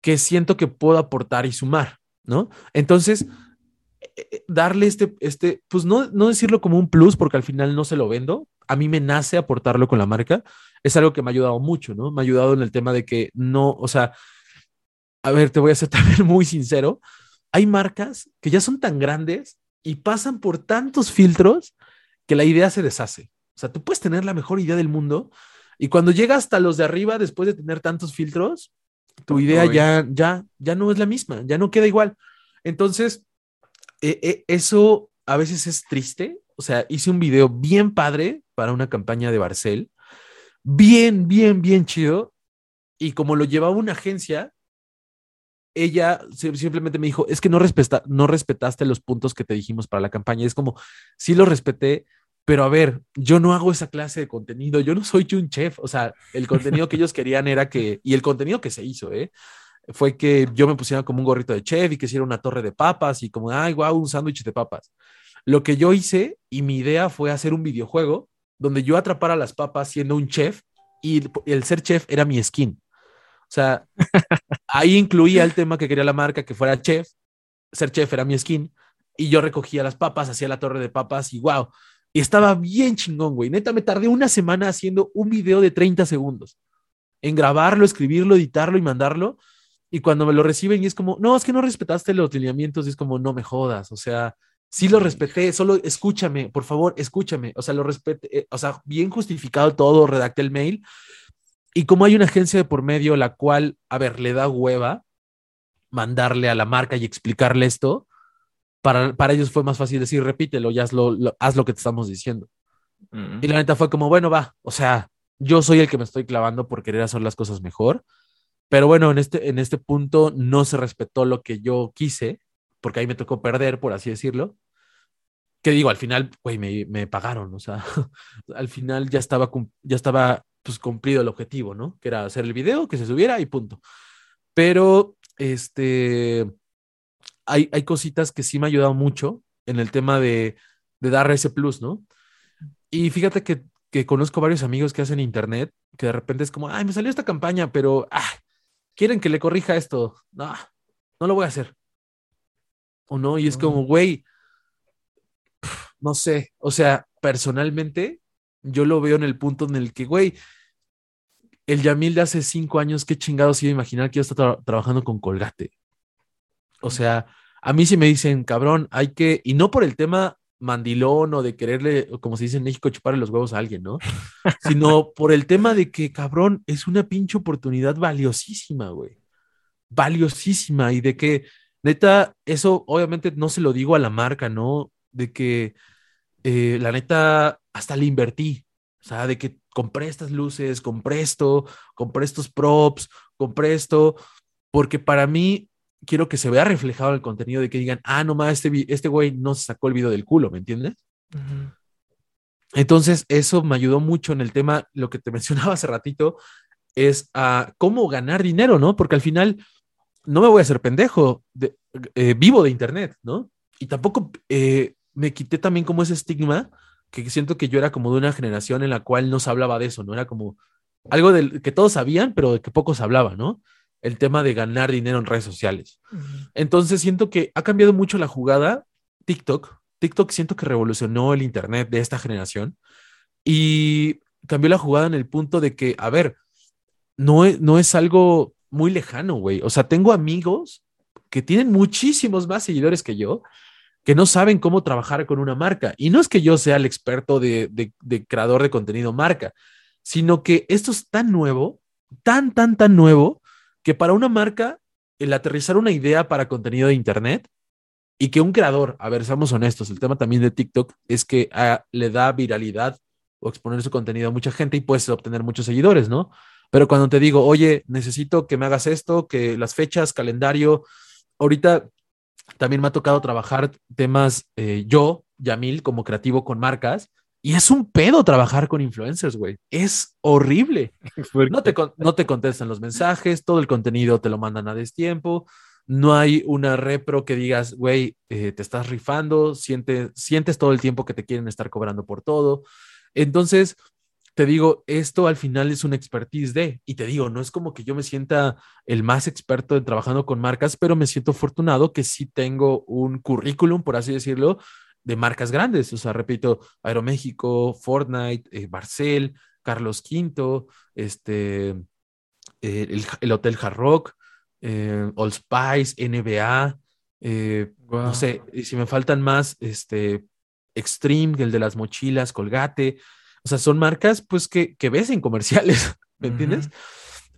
Que siento que puedo aportar y sumar, ¿no? Entonces, eh, darle este, este, pues no, no decirlo como un plus, porque al final no se lo vendo. A mí me nace aportarlo con la marca. Es algo que me ha ayudado mucho, ¿no? Me ha ayudado en el tema de que no, o sea, a ver, te voy a ser también muy sincero. Hay marcas que ya son tan grandes y pasan por tantos filtros que la idea se deshace. O sea, tú puedes tener la mejor idea del mundo y cuando llega hasta los de arriba, después de tener tantos filtros, tu idea ya, ya, ya no es la misma, ya no queda igual. Entonces, eh, eh, eso a veces es triste. O sea, hice un video bien padre para una campaña de Barcel, bien, bien, bien chido. Y como lo llevaba una agencia, ella simplemente me dijo, es que no, respeta, no respetaste los puntos que te dijimos para la campaña. Es como, sí lo respeté, pero a ver, yo no hago esa clase de contenido, yo no soy un chef, o sea, el contenido que ellos querían era que, y el contenido que se hizo, ¿eh? fue que yo me pusiera como un gorrito de chef y que hiciera una torre de papas y como, ay, wow, un sándwich de papas. Lo que yo hice y mi idea fue hacer un videojuego donde yo atrapara las papas siendo un chef y el ser chef era mi skin. O sea, ahí incluía el tema que quería la marca que fuera chef, ser chef era mi skin y yo recogía las papas, hacía la torre de papas y wow. Y estaba bien chingón, güey. Neta, me tardé una semana haciendo un video de 30 segundos en grabarlo, escribirlo, editarlo y mandarlo. Y cuando me lo reciben y es como, no, es que no respetaste los lineamientos y es como, no me jodas, o sea, sí lo respeté, solo escúchame, por favor, escúchame, o sea, lo respeté, eh, o sea, bien justificado todo, redacté el mail. Y como hay una agencia de por medio la cual, a ver, le da hueva mandarle a la marca y explicarle esto, para, para ellos fue más fácil decir, repítelo y haz lo, haz lo que te estamos diciendo. Y la neta fue como, bueno, va, o sea, yo soy el que me estoy clavando por querer hacer las cosas mejor pero bueno, en este, en este punto no se respetó lo que yo quise, porque ahí me tocó perder, por así decirlo. Que digo, al final, güey, me, me, pagaron, o sea, al final ya estaba, ya estaba pues, cumplido el objetivo, ¿no? Que era hacer el video, que se subiera y punto. Pero, este, hay, hay cositas que sí me ha ayudado mucho en el tema de, de dar ese plus, ¿no? Y fíjate que, que, conozco varios amigos que hacen internet, que de repente es como, ay, me salió esta campaña, pero, ah, quieren que le corrija esto. No, no lo voy a hacer. O no, y es como, güey, no sé, o sea, personalmente, yo lo veo en el punto en el que, güey, el Yamil de hace cinco años, qué chingados iba a imaginar que yo estaba trabajando con Colgate. O sea, a mí sí me dicen, cabrón, hay que, y no por el tema mandilón o de quererle, como se dice en México, chuparle los huevos a alguien, ¿no? Sino por el tema de que, cabrón, es una pinche oportunidad valiosísima, güey. valiosísima y de que, neta, eso obviamente no se lo digo a la marca, ¿no? De que eh, la neta hasta le invertí, o sea, de que compré estas luces, compré esto, compré estos props, compré esto, porque para mí quiero que se vea reflejado el contenido de que digan, ah, no más, este, este güey no se sacó el video del culo, ¿me entiendes? Entonces, eso me ayudó mucho en el tema, lo que te mencionaba hace ratito, es a cómo ganar dinero, ¿no? Porque al final no me voy a hacer pendejo, de, eh, vivo de Internet, ¿no? Y tampoco eh, me quité también como ese estigma que siento que yo era como de una generación en la cual no se hablaba de eso, ¿no? Era como algo del que todos sabían, pero de que pocos hablaban, ¿no? El tema de ganar dinero en redes sociales. Entonces siento que ha cambiado mucho la jugada TikTok. TikTok siento que revolucionó el Internet de esta generación y cambió la jugada en el punto de que, a ver, no es, no es algo muy lejano, güey. O sea, tengo amigos que tienen muchísimos más seguidores que yo, que no saben cómo trabajar con una marca. Y no es que yo sea el experto de, creador de contenido marca, sino que esto es tan nuevo, tan, tan, tan nuevo, que para una marca, el aterrizar una idea para contenido de Internet y que un creador, a ver, seamos honestos, el tema también de TikTok es que ah, le da viralidad o exponer su contenido a mucha gente y puedes obtener muchos seguidores, ¿no? Pero cuando te digo, oye, necesito que me hagas esto, que las fechas, calendario, ahorita también me ha tocado trabajar temas eh, yo, Yamil, como creativo con marcas. Y es un pedo trabajar con influencers, güey. Es horrible. No te, no te contestan los mensajes, todo el contenido te lo mandan a destiempo. No hay una repro que digas, güey, eh, te estás rifando, sientes, sientes todo el tiempo que te quieren estar cobrando por todo. Entonces, te digo, esto al final es una expertise de, y te digo, no es como que yo me sienta el más experto en trabajando con marcas, pero me siento afortunado que sí tengo un currículum, por así decirlo, de marcas grandes. O sea, repito, Aeroméxico, Fortnite, eh, Barcel, Carlos V, este, eh, el, Hotel Hard Rock, eh, All Spice, NBA, no sé, y si me faltan más, este, Extreme, el de las mochilas, Colgate, o sea, son marcas pues que, que ves en comerciales, ¿me entiendes?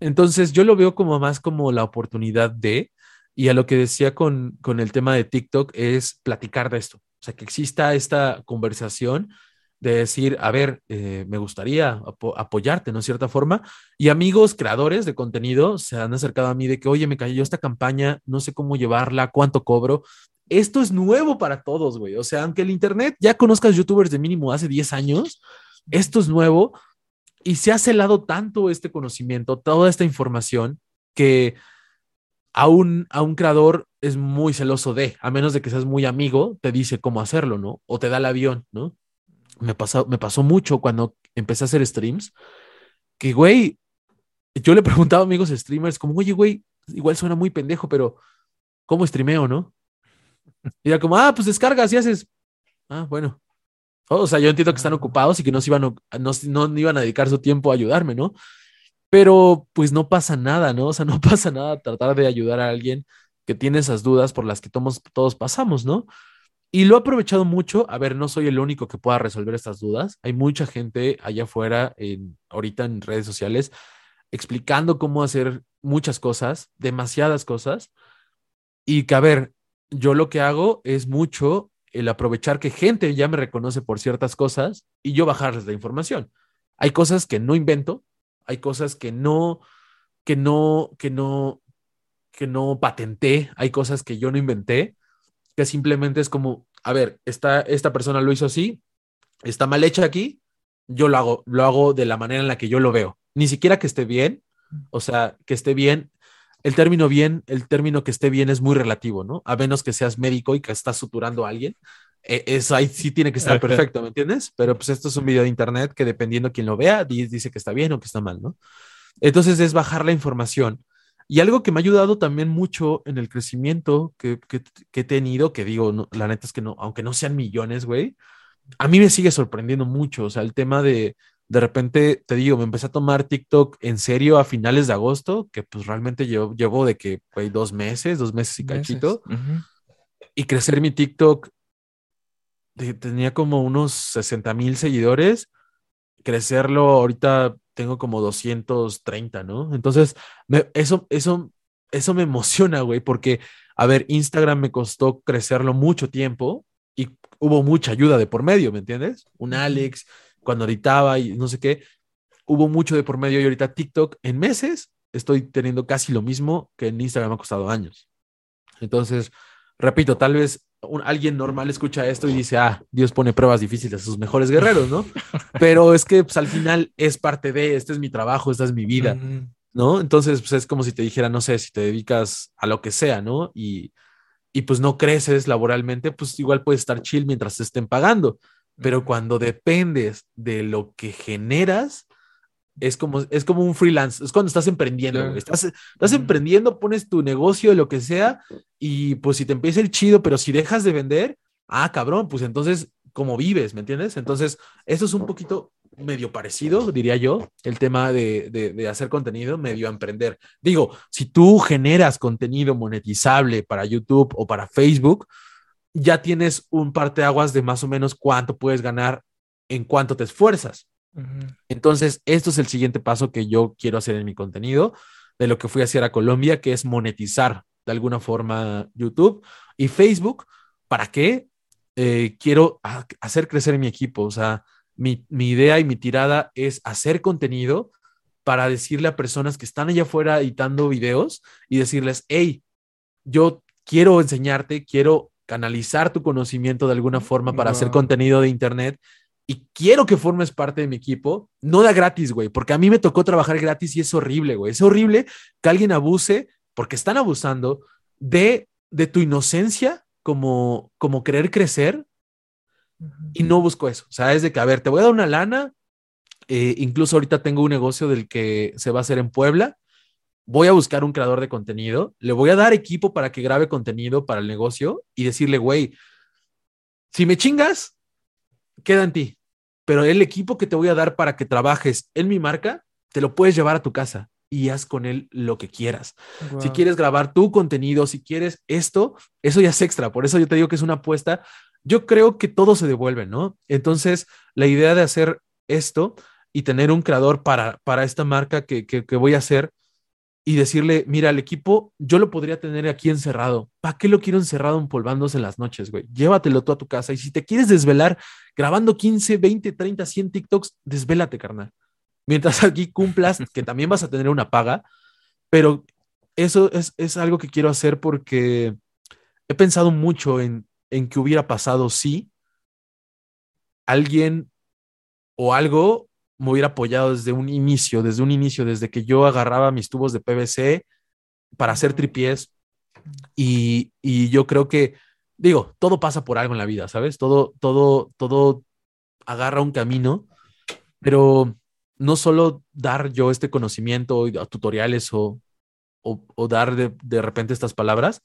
Entonces yo lo veo como más como la oportunidad de, y a lo que decía con, con el tema de TikTok es platicar de esto, o sea, que exista esta conversación de decir, a ver, eh, me gustaría apoyarte, ¿no? De cierta forma. Y amigos creadores de contenido se han acercado a mí de que, oye, me cayó esta campaña, no sé cómo llevarla, cuánto cobro. Esto es nuevo para todos, güey. O sea, aunque el Internet ya conozcas youtubers de mínimo hace 10 años, esto es nuevo y se ha celado tanto este conocimiento, toda esta información, que a un, a un creador es muy celoso de, a menos de que seas muy amigo, te dice cómo hacerlo, ¿no? O te da el avión, ¿no? Me pasó, me pasó mucho cuando empecé a hacer streams, que, güey, yo le preguntaba a amigos streamers, como, oye, güey, igual suena muy pendejo, pero ¿cómo streameo, no? Y era como, ah, pues descargas y haces, ah, bueno. O sea, yo entiendo que están ocupados y que no, se iban, no, no iban a dedicar su tiempo a ayudarme, ¿no? Pero pues no pasa nada, ¿no? O sea, no pasa nada tratar de ayudar a alguien que tiene esas dudas por las que todos, todos pasamos, ¿no? Y lo he aprovechado mucho. A ver, no soy el único que pueda resolver estas dudas. Hay mucha gente allá afuera, en, ahorita en redes sociales, explicando cómo hacer muchas cosas, demasiadas cosas. Y que, a ver, yo lo que hago es mucho el aprovechar que gente ya me reconoce por ciertas cosas y yo bajarles la información. Hay cosas que no invento, hay cosas que no, que no, que no, que no patenté, hay cosas que yo no inventé, que simplemente es como, a ver, esta, esta persona lo hizo así, está mal hecha aquí, yo lo hago, lo hago de la manera en la que yo lo veo. Ni siquiera que esté bien, o sea, que esté bien el término bien, el término que esté bien es muy relativo, ¿no? A menos que seas médico y que estás suturando a alguien. Eh, eso ahí sí tiene que estar perfecto, ¿me entiendes? Pero pues esto es un video de internet que dependiendo quién lo vea, dice que está bien o que está mal, ¿no? Entonces es bajar la información. Y algo que me ha ayudado también mucho en el crecimiento que, que, he tenido, que digo, la neta es que no, aunque no sean millones, güey, a mí me sigue sorprendiendo mucho. O sea, el tema de, de repente, te digo, me empecé a tomar TikTok en serio a finales de agosto, que pues realmente llevo, llevo de que, güey, dos meses, dos meses y cachito. Y crecer mi TikTok, tenía como unos 60 mil seguidores. Crecerlo ahorita tengo como 230, ¿no? Entonces, eso, eso eso me emociona, güey, porque, a ver, Instagram me costó crecerlo mucho tiempo y hubo mucha ayuda de por medio, ¿me entiendes? Un Alex, cuando editaba y no sé qué, hubo mucho de por medio y ahorita TikTok en meses estoy teniendo casi lo mismo que en Instagram me ha costado años. Entonces, repito, tal vez alguien normal escucha esto y dice, ah, Dios pone pruebas difíciles a sus mejores guerreros, ¿no? Pero es que pues, al final es parte de, este es mi trabajo, esta es mi vida, ¿no? Entonces, pues es como si te dijera, no sé, si te dedicas a lo que sea, ¿no? Y, y pues no creces laboralmente, pues igual puedes estar chill mientras te estén pagando. Pero cuando dependes de lo que generas, es como, es como un freelance, es cuando estás emprendiendo, estás, estás emprendiendo, pones tu negocio, lo que sea, y pues si te empieza el chido, pero si dejas de vender, ah, cabrón, pues entonces, ¿cómo vives? ¿Me entiendes? Entonces, eso es un poquito medio parecido, diría yo, el tema de, de, hacer contenido, medio emprender. Digo, si tú generas contenido monetizable para YouTube o para Facebook, ya tienes un parteaguas de más o menos cuánto puedes ganar en cuánto te esfuerzas. Entonces, esto es el siguiente paso que yo quiero hacer en mi contenido, de lo que fui a hacer a Colombia, que es monetizar de alguna forma YouTube y Facebook. ¿Para qué? Eh, quiero hacer crecer mi equipo. O sea, mi, mi, idea y mi tirada es hacer contenido para decirle a personas que están allá afuera editando videos y decirles, hey, yo quiero enseñarte, quiero canalizar tu conocimiento de alguna forma para hacer contenido de Internet y quiero que formes parte de mi equipo, no da gratis, güey, porque a mí me tocó trabajar gratis y es horrible, güey. Es horrible que alguien abuse, porque están abusando de, de tu inocencia como, como querer crecer y no busco eso. O sea, es de que, a ver, te voy a dar una lana, eh, incluso ahorita tengo un negocio del que se va a hacer en Puebla. Voy a buscar un creador de contenido, le voy a dar equipo para que grabe contenido para el negocio y decirle, güey, si me chingas, queda en ti pero el equipo que te voy a dar para que trabajes en mi marca, te lo puedes llevar a tu casa y haz con él lo que quieras. Si quieres grabar tu contenido, si quieres esto, eso ya es extra. Por eso yo te digo que es una apuesta. Yo creo que todo se devuelve, ¿no? Entonces, la idea de hacer esto y tener un creador para, para esta marca que, que, que voy a hacer y decirle, mira, el equipo yo lo podría tener aquí encerrado. ¿Para qué lo quiero encerrado empolvándose en las noches, güey? Llévatelo tú a tu casa y si te quieres desvelar grabando 15, 20, 30, 100 TikToks, desvélate, carnal. Mientras aquí cumplas, que también vas a tener una paga, pero eso es, es algo que quiero hacer porque he pensado mucho en, en qué hubiera pasado si alguien o algo me hubiera apoyado desde un inicio, desde un inicio, desde que yo agarraba mis tubos de PVC para hacer tripiés. Y, y yo creo que, digo, todo pasa por algo en la vida, ¿sabes? Todo, todo, todo agarra un camino, pero no solo dar yo este conocimiento, a tutoriales o, o, o dar de, de repente estas palabras,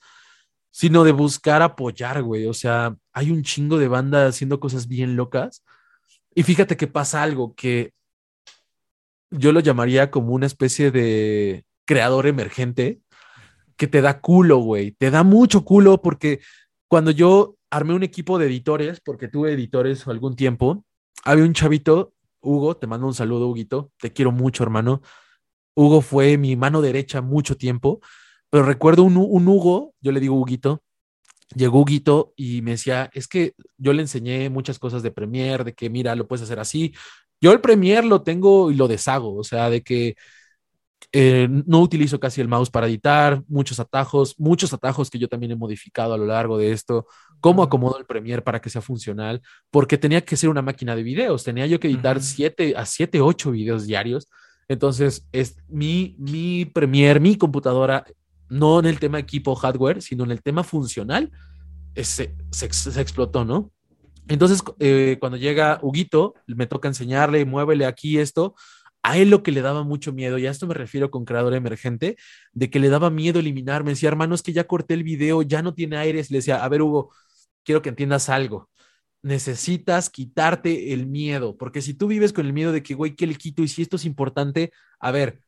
sino de buscar apoyar, güey. O sea, hay un chingo de banda haciendo cosas bien locas. Y fíjate que pasa algo, que yo lo llamaría como una especie de creador emergente que te da culo, güey. Te da mucho culo porque cuando yo armé un equipo de editores, porque tuve editores algún tiempo, había un chavito, Hugo, te mando un saludo, Huguito, te quiero mucho, hermano. Hugo fue mi mano derecha mucho tiempo, pero recuerdo un, Hugo, yo le digo Huguito, llegó Huguito y me decía, es que yo le enseñé muchas cosas de Premiere, de que mira, lo puedes hacer así, yo el Premiere lo tengo y lo deshago, o sea, de que eh, no utilizo casi el mouse para editar, muchos atajos, muchos atajos que yo también he modificado a lo largo de esto, cómo acomodo el Premiere para que sea funcional, porque tenía que ser una máquina de videos, tenía yo que editar siete a siete, ocho videos diarios. Entonces, es mi, mi Premiere, mi computadora, no en el tema equipo hardware, sino en el tema funcional, se, se explotó, ¿no? Entonces, eh, cuando llega Huguito, me toca enseñarle, muévele aquí esto. A él lo que le daba mucho miedo, y a esto me refiero con creador emergente, de que le daba miedo eliminar. Me decía, hermano, es que ya corté el video, ya no tiene aires. Le decía, a ver, Hugo, quiero que entiendas algo. Necesitas quitarte el miedo, porque si tú vives con el miedo de que, güey, ¿qué le quito? Y si esto es importante, a ver,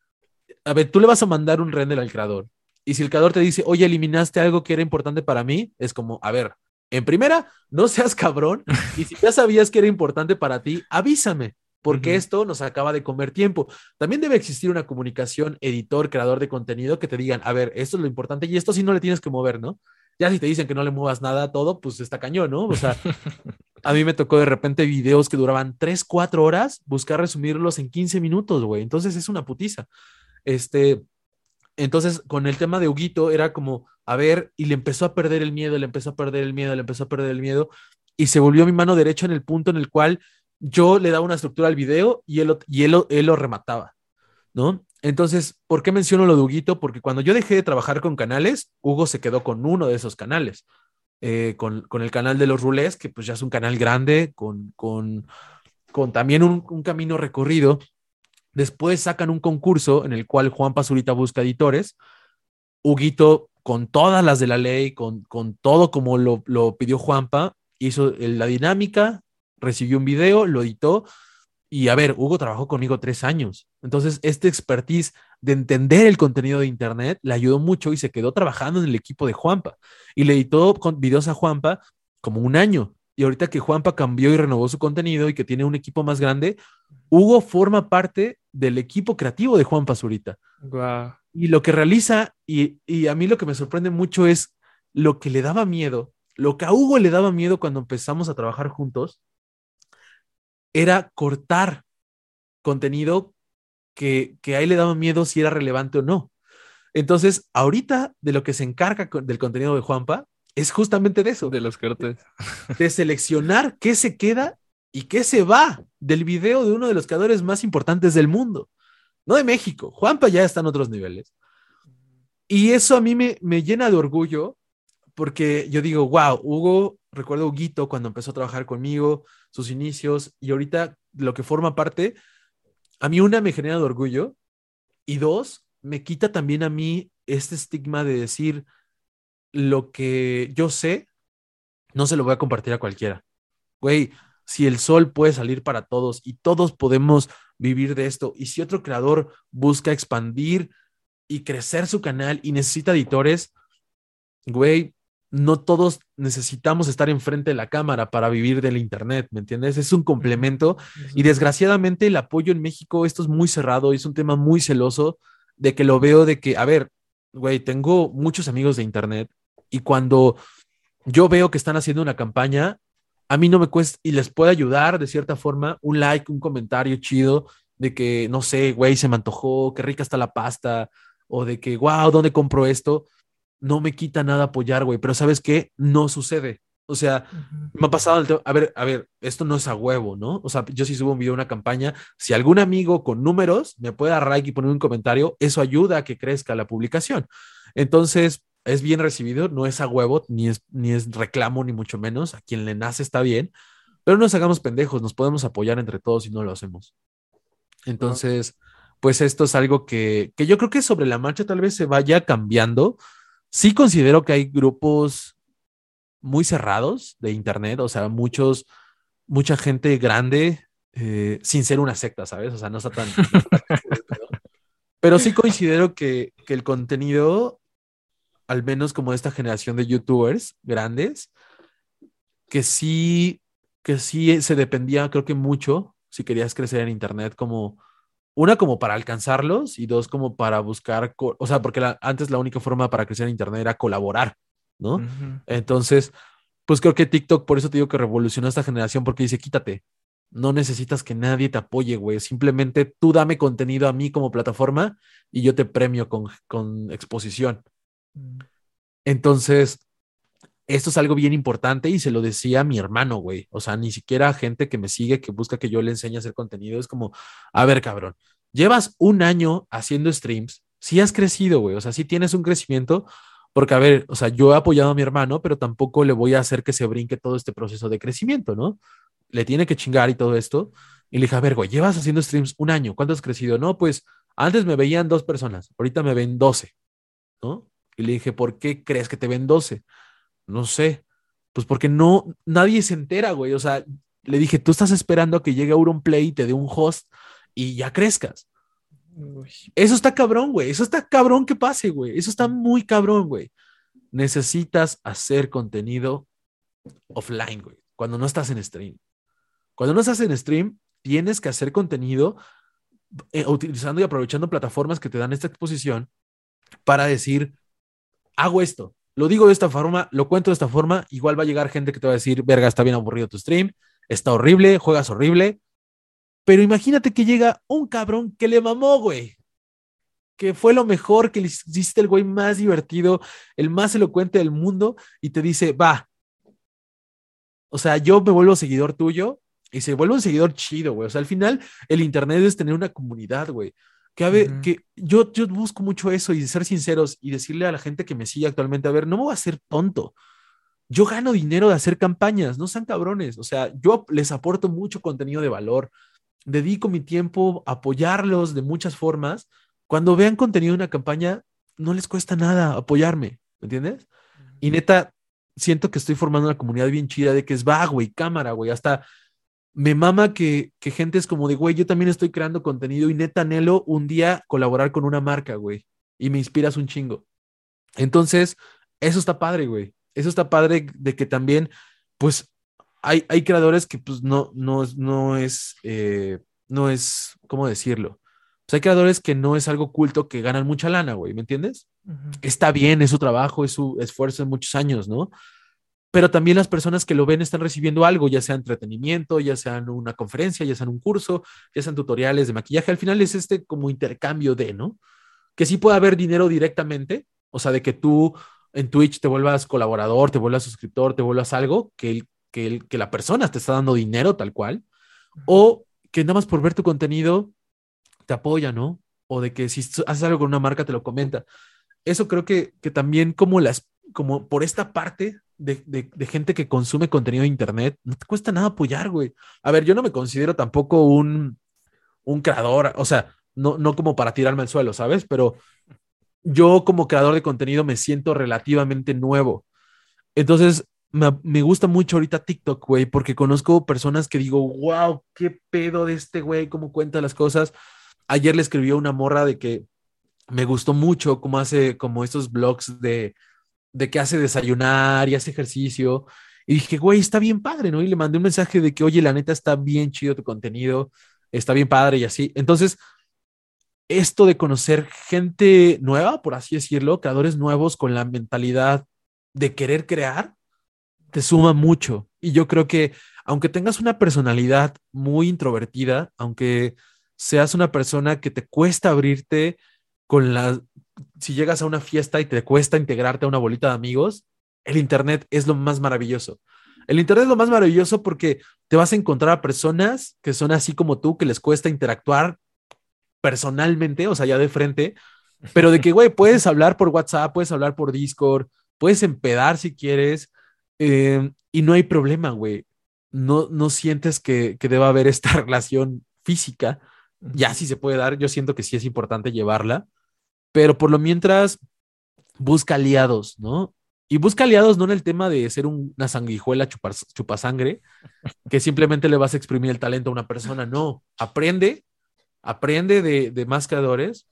a ver, tú le vas a mandar un render al creador. Y si el creador te dice, oye, eliminaste algo que era importante para mí, es como, a ver, en primera, no seas cabrón y si ya sabías que era importante para ti, avísame. porque esto nos acaba de comer tiempo. También debe existir una comunicación editor, creador de contenido que te digan, a ver, esto es lo importante y esto sí no le tienes que mover, ¿no? Ya si te dicen que no le muevas nada a todo, pues está cañón, ¿no? O sea, a mí me tocó de repente videos que duraban 3, 4 horas, buscar resumirlos en 15 minutos, güey. Entonces es una putiza. Este, entonces con el tema de Huguito era como, a ver, y le empezó a perder el miedo, le empezó a perder el miedo, le empezó a perder el miedo, y se volvió mi mano derecha en el punto en el cual yo le daba una estructura al video y él, y él, él lo remataba, ¿no? Entonces, ¿por qué menciono lo de Huguito? Porque cuando yo dejé de trabajar con canales, Hugo se quedó con uno de esos canales, eh, con, el canal de los rulés, que pues ya es un canal grande, con, con, con también un, camino recorrido. Después sacan un concurso en el cual Juan Pazurita busca editores. Huguito, con todas las de la ley, con, con todo como lo, lo pidió Juanpa, hizo la dinámica, recibió un video, lo editó y a ver, Hugo trabajó conmigo tres años. Entonces, este expertise de entender el contenido de Internet le ayudó mucho y se quedó trabajando en el equipo de Juanpa. Y le editó con videos a Juanpa como un año. Y ahorita que Juanpa cambió y renovó su contenido y que tiene un equipo más grande, Hugo forma parte del equipo creativo de Juanpa ahorita. Y lo que realiza, y, y a mí lo que me sorprende mucho es lo que le daba miedo, lo que a Hugo le daba miedo cuando empezamos a trabajar juntos, era cortar contenido que, que a él le daba miedo si era relevante o no. Entonces, ahorita de lo que se encarga del contenido de Juanpa es justamente de eso. De los cortes. De seleccionar qué se queda y qué se va del video de uno de los creadores más importantes del mundo. No de México. Juanpa ya está en otros niveles. Y eso a mí me, me llena de orgullo porque yo digo, wow, Hugo, recuerdo a Huguito cuando empezó a trabajar conmigo, sus inicios, y ahorita lo que forma parte, a mí una me genera de orgullo, y dos, me quita también a mí este estigma de decir lo que yo sé, no se lo voy a compartir a cualquiera. Güey, si el sol puede salir para todos y todos podemos vivir de esto, y si otro creador busca expandir y crecer su canal y necesita editores, güey, no todos necesitamos estar enfrente de la cámara para vivir del Internet, ¿me entiendes? Es un complemento y desgraciadamente el apoyo en México, esto es muy cerrado y es un tema muy celoso de que lo veo de que, a ver, güey, tengo muchos amigos de Internet y cuando yo veo que están haciendo una campaña, a mí no me cuesta y les puede ayudar de cierta forma un like, un comentario chido de que, no sé, güey, se me antojó, qué rica está la pasta o de que, wow, ¿dónde compro esto? no me quita nada apoyar, güey, pero ¿sabes qué? No sucede. O sea, me ha pasado el tema, a ver, a ver, esto no es a huevo, ¿no? O sea, yo si subo un video, una campaña, si algún amigo con números me puede dar like y poner un comentario, eso ayuda a que crezca la publicación. Entonces, es bien recibido, no es a huevo, ni es, ni es reclamo, ni mucho menos, a quien le nace está bien, pero no nos hagamos pendejos, nos podemos apoyar entre todos y no lo hacemos. Entonces, pues esto es algo que, que yo creo que sobre la marcha tal vez se vaya cambiando, Sí considero que hay grupos muy cerrados de Internet, o sea, muchos, mucha gente grande, eh, sin ser una secta, ¿sabes? O sea, no está tan... pero sí considero que, que el contenido, al menos como esta generación de youtubers grandes, que sí, que sí se dependía, creo que mucho, si querías crecer en Internet, como una como para alcanzarlos y dos como para buscar, o sea, porque antes la única forma para crecer en Internet era colaborar, ¿no? Entonces, pues creo que TikTok, por eso te digo que revolucionó esta generación, porque dice, quítate, no necesitas que nadie te apoye, güey, simplemente tú dame contenido a mí como plataforma y yo te premio con, con exposición. Mm. Entonces, esto es algo bien importante y se lo decía a mi hermano, güey. O sea, ni siquiera gente que me sigue, que busca que yo le enseñe a hacer contenido. Es como, a ver, cabrón, llevas un año haciendo streams, sí has crecido, güey. O sea, sí tienes un crecimiento, porque, a ver, o sea, yo he apoyado a mi hermano, pero tampoco le voy a hacer que se brinque todo este proceso de crecimiento, ¿no? Le tiene que chingar y todo esto. Y le dije, a ver, güey, llevas haciendo streams un año, ¿cuánto has crecido? No, pues antes me veían dos personas, ahorita me ven doce, ¿no? Y le dije, ¿por qué crees que te ven doce? No sé. Pues porque no, nadie se entera, güey. O sea, le dije, tú estás esperando a que llegue Auronplay y te dé un host y ya crezcas. Eso está cabrón, güey. Eso está cabrón que pase, güey. Eso está muy cabrón, güey. Necesitas hacer contenido offline, güey. Cuando no estás en stream. Cuando no estás en stream, tienes que hacer contenido eh, utilizando y aprovechando plataformas que te dan esta exposición para decir, hago esto, lo digo de esta forma, lo cuento de esta forma, igual va a llegar gente que te va a decir, verga, está bien aburrido tu stream, está horrible, juegas horrible, pero imagínate que llega un cabrón que le mamó, güey, que fue lo mejor, que le hiciste el güey más divertido, el más elocuente del mundo, y te dice, va, o sea, yo me vuelvo seguidor tuyo y se vuelve un seguidor chido, güey. O sea, al final el Internet es tener una comunidad, güey. Que, a ver, que yo, yo busco mucho eso y ser sinceros y decirle a la gente que me sigue actualmente, a ver, no me voy a hacer tonto. Yo gano dinero de hacer campañas, no sean cabrones. O sea, yo les aporto mucho contenido de valor, dedico mi tiempo a apoyarlos de muchas formas. Cuando vean contenido de una campaña, no les cuesta nada apoyarme, ¿me entiendes? Y neta, siento que estoy formando una comunidad bien chida de que es va, güey, cámara, güey, hasta me mama que, que gente es como de, güey, yo también estoy creando contenido y neta anhelo un día colaborar con una marca, güey, y me inspiras un chingo. Entonces, eso está padre, güey. Eso está padre de que también, pues, hay, hay creadores que, pues, no, no, no es, eh, no es, ¿cómo decirlo? Pues hay creadores que no es algo culto que ganan mucha lana, güey, ¿me entiendes? Está bien, es su trabajo, es su esfuerzo en muchos años, ¿no? Pero también las personas que lo ven están recibiendo algo, ya sea entretenimiento, ya sea una conferencia, ya sea un curso, ya sean tutoriales de maquillaje. Al final es este como intercambio de, ¿no? Que sí puede haber dinero directamente, o sea, de que tú en Twitch te vuelvas colaborador, te vuelvas suscriptor, te vuelvas algo, que, el, que, el, que la persona te está dando dinero tal cual, o que nada más por ver tu contenido te apoya, ¿no? O de que si haces algo con una marca te lo comenta eso creo que, que también como las, como por esta parte de, de, gente que consume contenido de internet, no te cuesta nada apoyar, güey. A ver, yo no me considero tampoco un, un creador, o sea, no, no como para tirarme al suelo, ¿sabes? Pero yo como creador de contenido me siento relativamente nuevo. Entonces, me, me, gusta mucho ahorita TikTok, güey, porque conozco personas que digo, wow, qué pedo de este güey, cómo cuenta las cosas. Ayer le escribió una morra de que me gustó mucho cómo hace como estos blogs de, de que hace desayunar y hace ejercicio. Y dije, güey, está bien padre, ¿no? Y le mandé un mensaje de que, oye, la neta está bien chido tu contenido, está bien padre y así. Entonces, esto de conocer gente nueva, por así decirlo, creadores nuevos con la mentalidad de querer crear, te suma mucho. Y yo creo que aunque tengas una personalidad muy introvertida, aunque seas una persona que te cuesta abrirte con la, si llegas a una fiesta y te cuesta integrarte a una bolita de amigos, el Internet es lo más maravilloso. El Internet es lo más maravilloso porque te vas a encontrar a personas que son así como tú, que les cuesta interactuar personalmente, o sea, ya de frente, pero de que, güey, puedes hablar por WhatsApp, puedes hablar por Discord, puedes empedar si quieres, eh, y no hay problema, güey. No, no sientes que, que deba haber esta relación física. Ya sí se puede dar, yo siento que sí es importante llevarla, pero por lo mientras busca aliados, ¿no? Y busca aliados no en el tema de ser una sanguijuela chupasangre, que simplemente le vas a exprimir el talento a una persona, no, aprende, aprende de, de más creadores,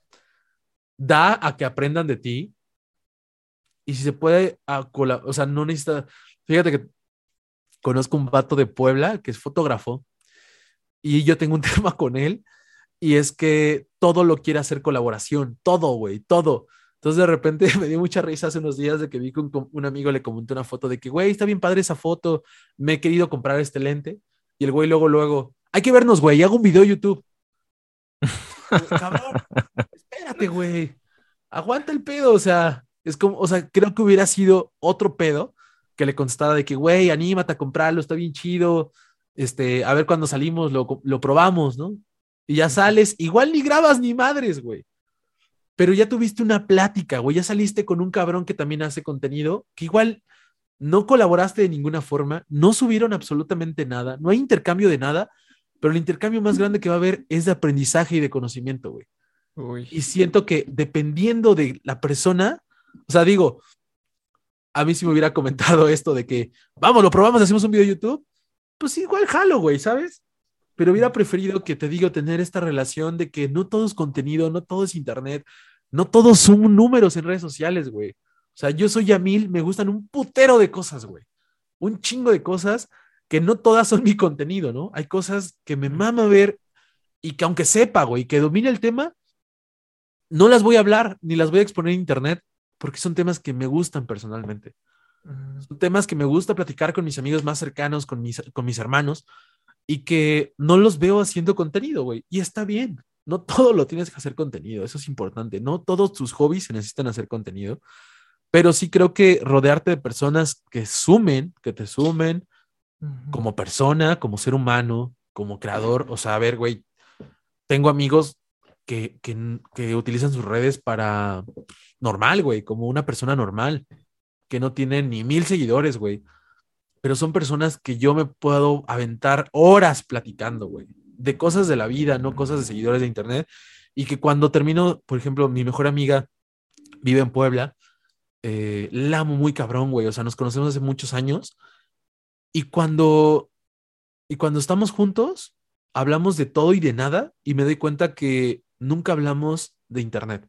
da a que aprendan de ti, y si se puede, a o sea, no necesita, fíjate que conozco un vato de Puebla que es fotógrafo, y yo tengo un tema con él, y es que todo lo quiere hacer colaboración, todo, güey, todo. Entonces de repente me dio mucha risa hace unos días de que vi que un, amigo le comentó una foto de que, güey, está bien padre esa foto, me he querido comprar este lente. Y el güey luego, luego, hay que vernos, güey, hago un video YouTube. Cabrón, espérate, güey, aguanta el pedo, o sea, es como, o sea, creo que hubiera sido otro pedo que le contestara de que, güey, anímate a comprarlo, está bien chido, este, a ver cuando salimos lo, lo probamos, ¿no? Y ya sales, igual ni grabas ni madres, güey. Pero ya tuviste una plática, güey, ya saliste con un cabrón que también hace contenido, que igual no colaboraste de ninguna forma, no subieron absolutamente nada, no hay intercambio de nada, pero el intercambio más grande que va a haber es de aprendizaje y de conocimiento, güey. Y siento que dependiendo de la persona, o sea, digo, a mí si me hubiera comentado esto de que, vamos, lo probamos, hacemos un video de YouTube, pues igual jalo, güey, ¿sabes? Pero hubiera preferido que te digo tener esta relación de que no todo es contenido, no todo es internet, no todos son números en redes sociales, güey. O sea, yo soy Yamil, me gustan un putero de cosas, güey. Un chingo de cosas que no todas son mi contenido, ¿no? Hay cosas que me mama ver y que aunque sepa, güey, que domine el tema, no las voy a hablar ni las voy a exponer en internet porque son temas que me gustan personalmente. Son temas que me gusta platicar con mis amigos más cercanos, con mis, con mis hermanos, y que no los veo haciendo contenido, güey. Y está bien. No todo lo tienes que hacer contenido, eso es importante. No todos tus hobbies se necesitan hacer contenido, pero sí creo que rodearte de personas que sumen, que te sumen como persona, como ser humano, como creador. O sea, a ver, güey, tengo amigos que, que, que utilizan sus redes para normal, güey, como una persona normal que no tienen ni mil seguidores, güey. Pero son personas que yo me puedo aventar horas platicando, güey, de cosas de la vida, no cosas de seguidores de internet. Y que cuando termino, por ejemplo, mi mejor amiga vive en Puebla, eh, la amo muy cabrón, güey. O sea, nos conocemos hace muchos años. Y cuando, y cuando estamos juntos, hablamos de todo y de nada. Y me doy cuenta que nunca hablamos de internet.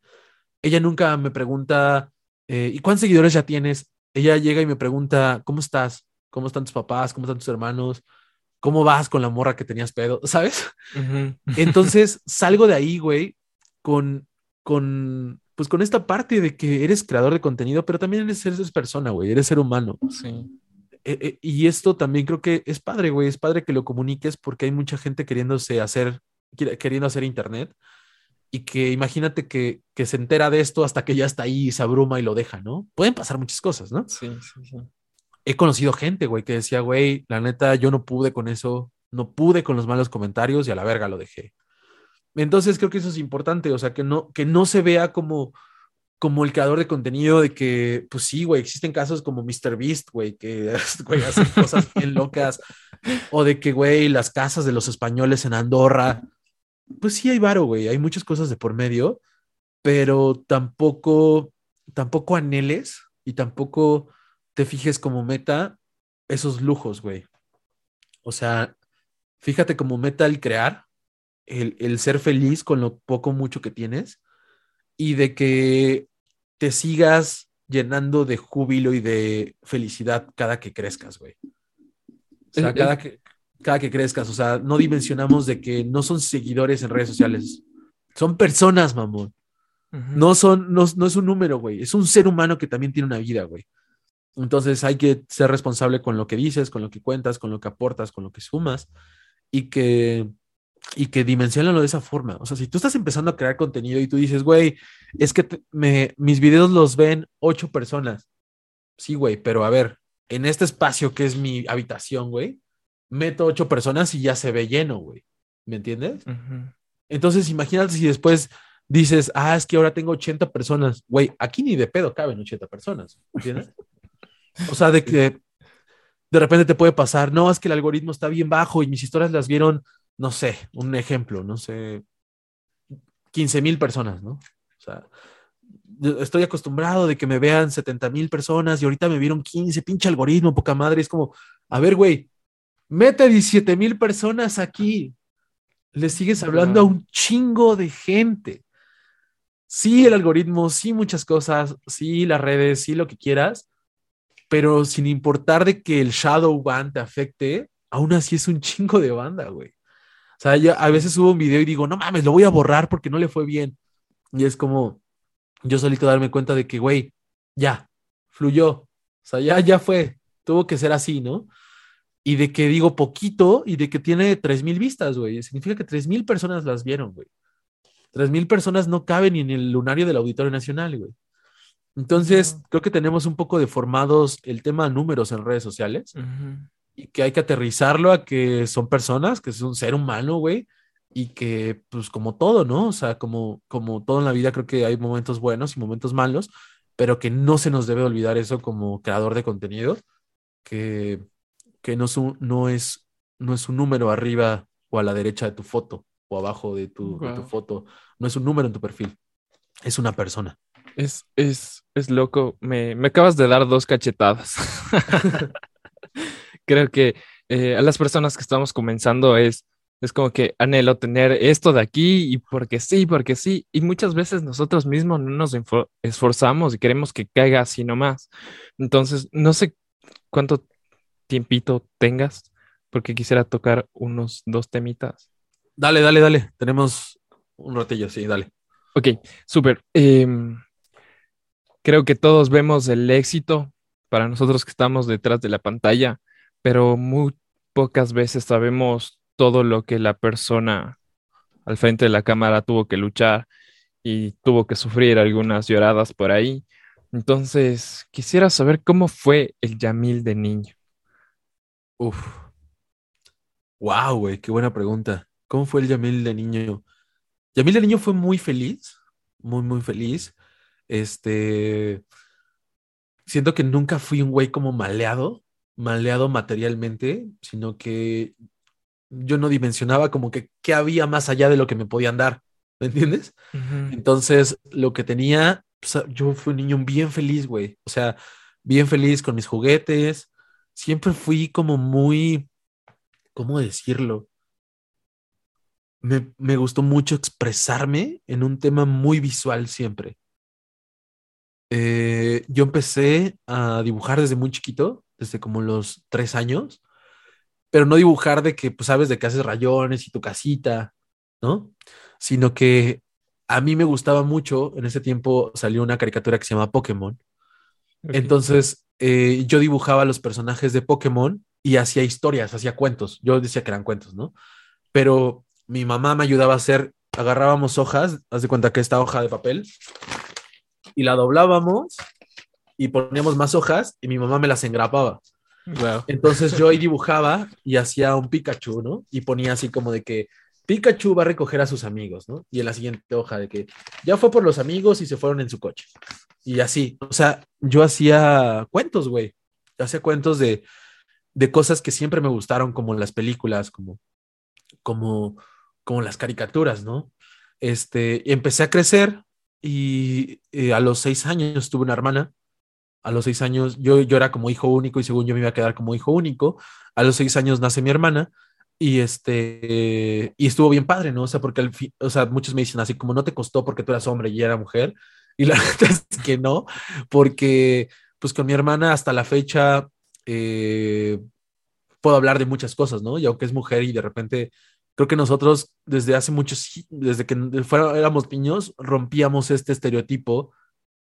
Ella nunca me pregunta, eh, ¿y cuántos seguidores ya tienes? Ella llega y me pregunta, ¿cómo estás? ¿Cómo están tus papás? ¿Cómo están tus hermanos? ¿Cómo vas con la morra que tenías pedo? ¿Sabes? Entonces salgo de ahí, güey, con, con, pues con esta parte de que eres creador de contenido, pero también eres, eres persona, güey, eres ser humano. Sí. Eh, eh, y esto también creo que es padre, güey, es padre que lo comuniques porque hay mucha gente queriéndose hacer, queriendo hacer internet y que imagínate que, que, se entera de esto hasta que ya está ahí y se abruma y lo deja, ¿no? Pueden pasar muchas cosas, ¿no? Sí, sí, sí. He conocido gente, güey, que decía, güey, la neta, yo no pude con eso, no pude con los malos comentarios y a la verga lo dejé. Entonces creo que eso es importante, o sea, que no, que no se vea como, como el creador de contenido de que, pues sí, güey, existen casos como MrBeast, güey, que güey, hacen cosas bien locas, o de que, güey, las casas de los españoles en Andorra pues sí hay varo, güey, hay muchas cosas de por medio, pero tampoco, tampoco anheles y tampoco te fijes como meta esos lujos, güey. O sea, fíjate como meta el crear, el, el ser feliz con lo poco mucho que tienes y de que te sigas llenando de júbilo y de felicidad cada que crezcas, güey. O sea, cada que, cada que crezcas. O sea, no dimensionamos de que no son seguidores en redes sociales. Son personas, mamón. No son, no, no es un número, güey. Es un ser humano que también tiene una vida, güey. Entonces hay que ser responsable con lo que dices, con lo que cuentas, con lo que aportas, con lo que sumas y que, y que dimensionalo de esa forma. O sea, si tú estás empezando a crear contenido y tú dices, güey, es que me, mis videos los ven ocho personas. Sí, güey, pero a ver, en este espacio que es mi habitación, güey, meto ocho personas y ya se ve lleno, güey. ¿Me entiendes? Entonces, imagínate si después dices, ah, es que ahora tengo 80 personas. Güey, aquí ni de pedo caben 80 personas. ¿Entiendes? o sea, de que de repente te puede pasar, no, es que el algoritmo está bien bajo y mis historias las vieron, no sé, un ejemplo, no sé, 15 mil personas, ¿no? O sea, estoy acostumbrado de que me vean 70 mil personas y ahorita me vieron 15, pinche algoritmo, poca madre. Es como, a ver, güey, Mete 17 mil personas aquí. Le sigues hablando a un chingo de gente. Sí, el algoritmo, sí, muchas cosas, sí, las redes, sí, lo que quieras, pero sin importar de que el Shadow Ban te afecte, aún así es un chingo de banda, güey. O sea, yo a veces subo un video y digo, no mames, lo voy a borrar porque no le fue bien. Y es como, yo solito darme cuenta de que, güey, ya, fluyó. O sea, ya, ya fue. Tuvo que ser así, ¿no? y de que digo poquito y de que tiene 3.000 vistas, güey. Significa que 3.000 personas las vieron, güey. 3.000 personas no caben ni en el lunario del Auditorio Nacional, güey. Entonces, creo que tenemos un poco deformados el tema de números en redes sociales y que hay que aterrizarlo a que son personas, que es un ser humano, güey, y que, pues, como todo, ¿no? O sea, como, como todo en la vida, creo que hay momentos buenos y momentos malos, pero que no se nos debe olvidar eso como creador de contenido, que que no es, un, no, es, no es un número arriba o a la derecha de tu foto o abajo de tu, tu foto, no es un número en tu perfil, es una persona. Es, es, es loco, me, me acabas de dar dos cachetadas. Creo que eh, a las personas que estamos comenzando es, es como que anhelo tener esto de aquí y porque sí, porque sí. Y muchas veces nosotros mismos no nos esforzamos y queremos que caiga así nomás. Entonces, no sé cuánto tiempito tengas porque quisiera tocar unos dos temitas. Dale, dale, dale. Tenemos un ratillo, sí, dale. Ok, súper. Em, creo que todos vemos el éxito para nosotros que estamos detrás de la pantalla, pero muy pocas veces sabemos todo lo que la persona al frente de la cámara tuvo que luchar y tuvo que sufrir algunas lloradas por ahí. Entonces, quisiera saber cómo fue el Yamil de niño. Uf. Wow, güey, qué buena pregunta. ¿Cómo fue el Yamil de niño? Yamil de niño fue muy feliz, muy, muy feliz. Este, siento que nunca fui un güey como maleado, maleado materialmente, sino que yo no dimensionaba como que qué había más allá de lo que me podían dar, ¿me entiendes? Entonces, lo que tenía, yo fui un niño bien feliz, güey, o sea, bien feliz con mis juguetes, siempre fui como muy, ¿cómo decirlo? Me, me gustó mucho expresarme en un tema muy visual siempre. Eh, yo empecé a dibujar desde muy chiquito, desde como los tres años, pero no dibujar de que, pues, sabes, de que haces rayones y tu casita, ¿no? Sino que a mí me gustaba mucho, en ese tiempo salió una caricatura que se llama Pokémon. Entonces, eh, yo dibujaba los personajes de Pokémon y hacía historias, hacía cuentos. Yo decía que eran cuentos, ¿no? Pero mi mamá me ayudaba a hacer, agarrábamos hojas, haz de cuenta que esta hoja de papel, y la doblábamos y poníamos más hojas y mi mamá me las engrapaba. Entonces yo ahí dibujaba y hacía un Pikachu, ¿no? Y ponía así como de que Pikachu va a recoger a sus amigos, ¿no? Y en la siguiente hoja de que ya fue por los amigos y se fueron en su coche. Y así, o sea, yo hacía cuentos, güey. Hacía cuentos de, de cosas que siempre me gustaron, como las películas, como, como, como las caricaturas, ¿no? Este, y empecé a crecer y eh, a los seis años tuve una hermana. A los seis años, yo, yo era como hijo único y según yo me iba a quedar como hijo único. A los seis años nace mi hermana y este, y estuvo bien padre, ¿no? O sea, porque al fin, o sea, muchos me dicen así como no te costó porque tú eras hombre y era mujer. Y la verdad es que no, porque pues con mi hermana hasta la fecha eh, puedo hablar de muchas cosas, ¿no? Y aunque es mujer y de repente creo que nosotros desde hace muchos, desde que éramos niños, rompíamos este estereotipo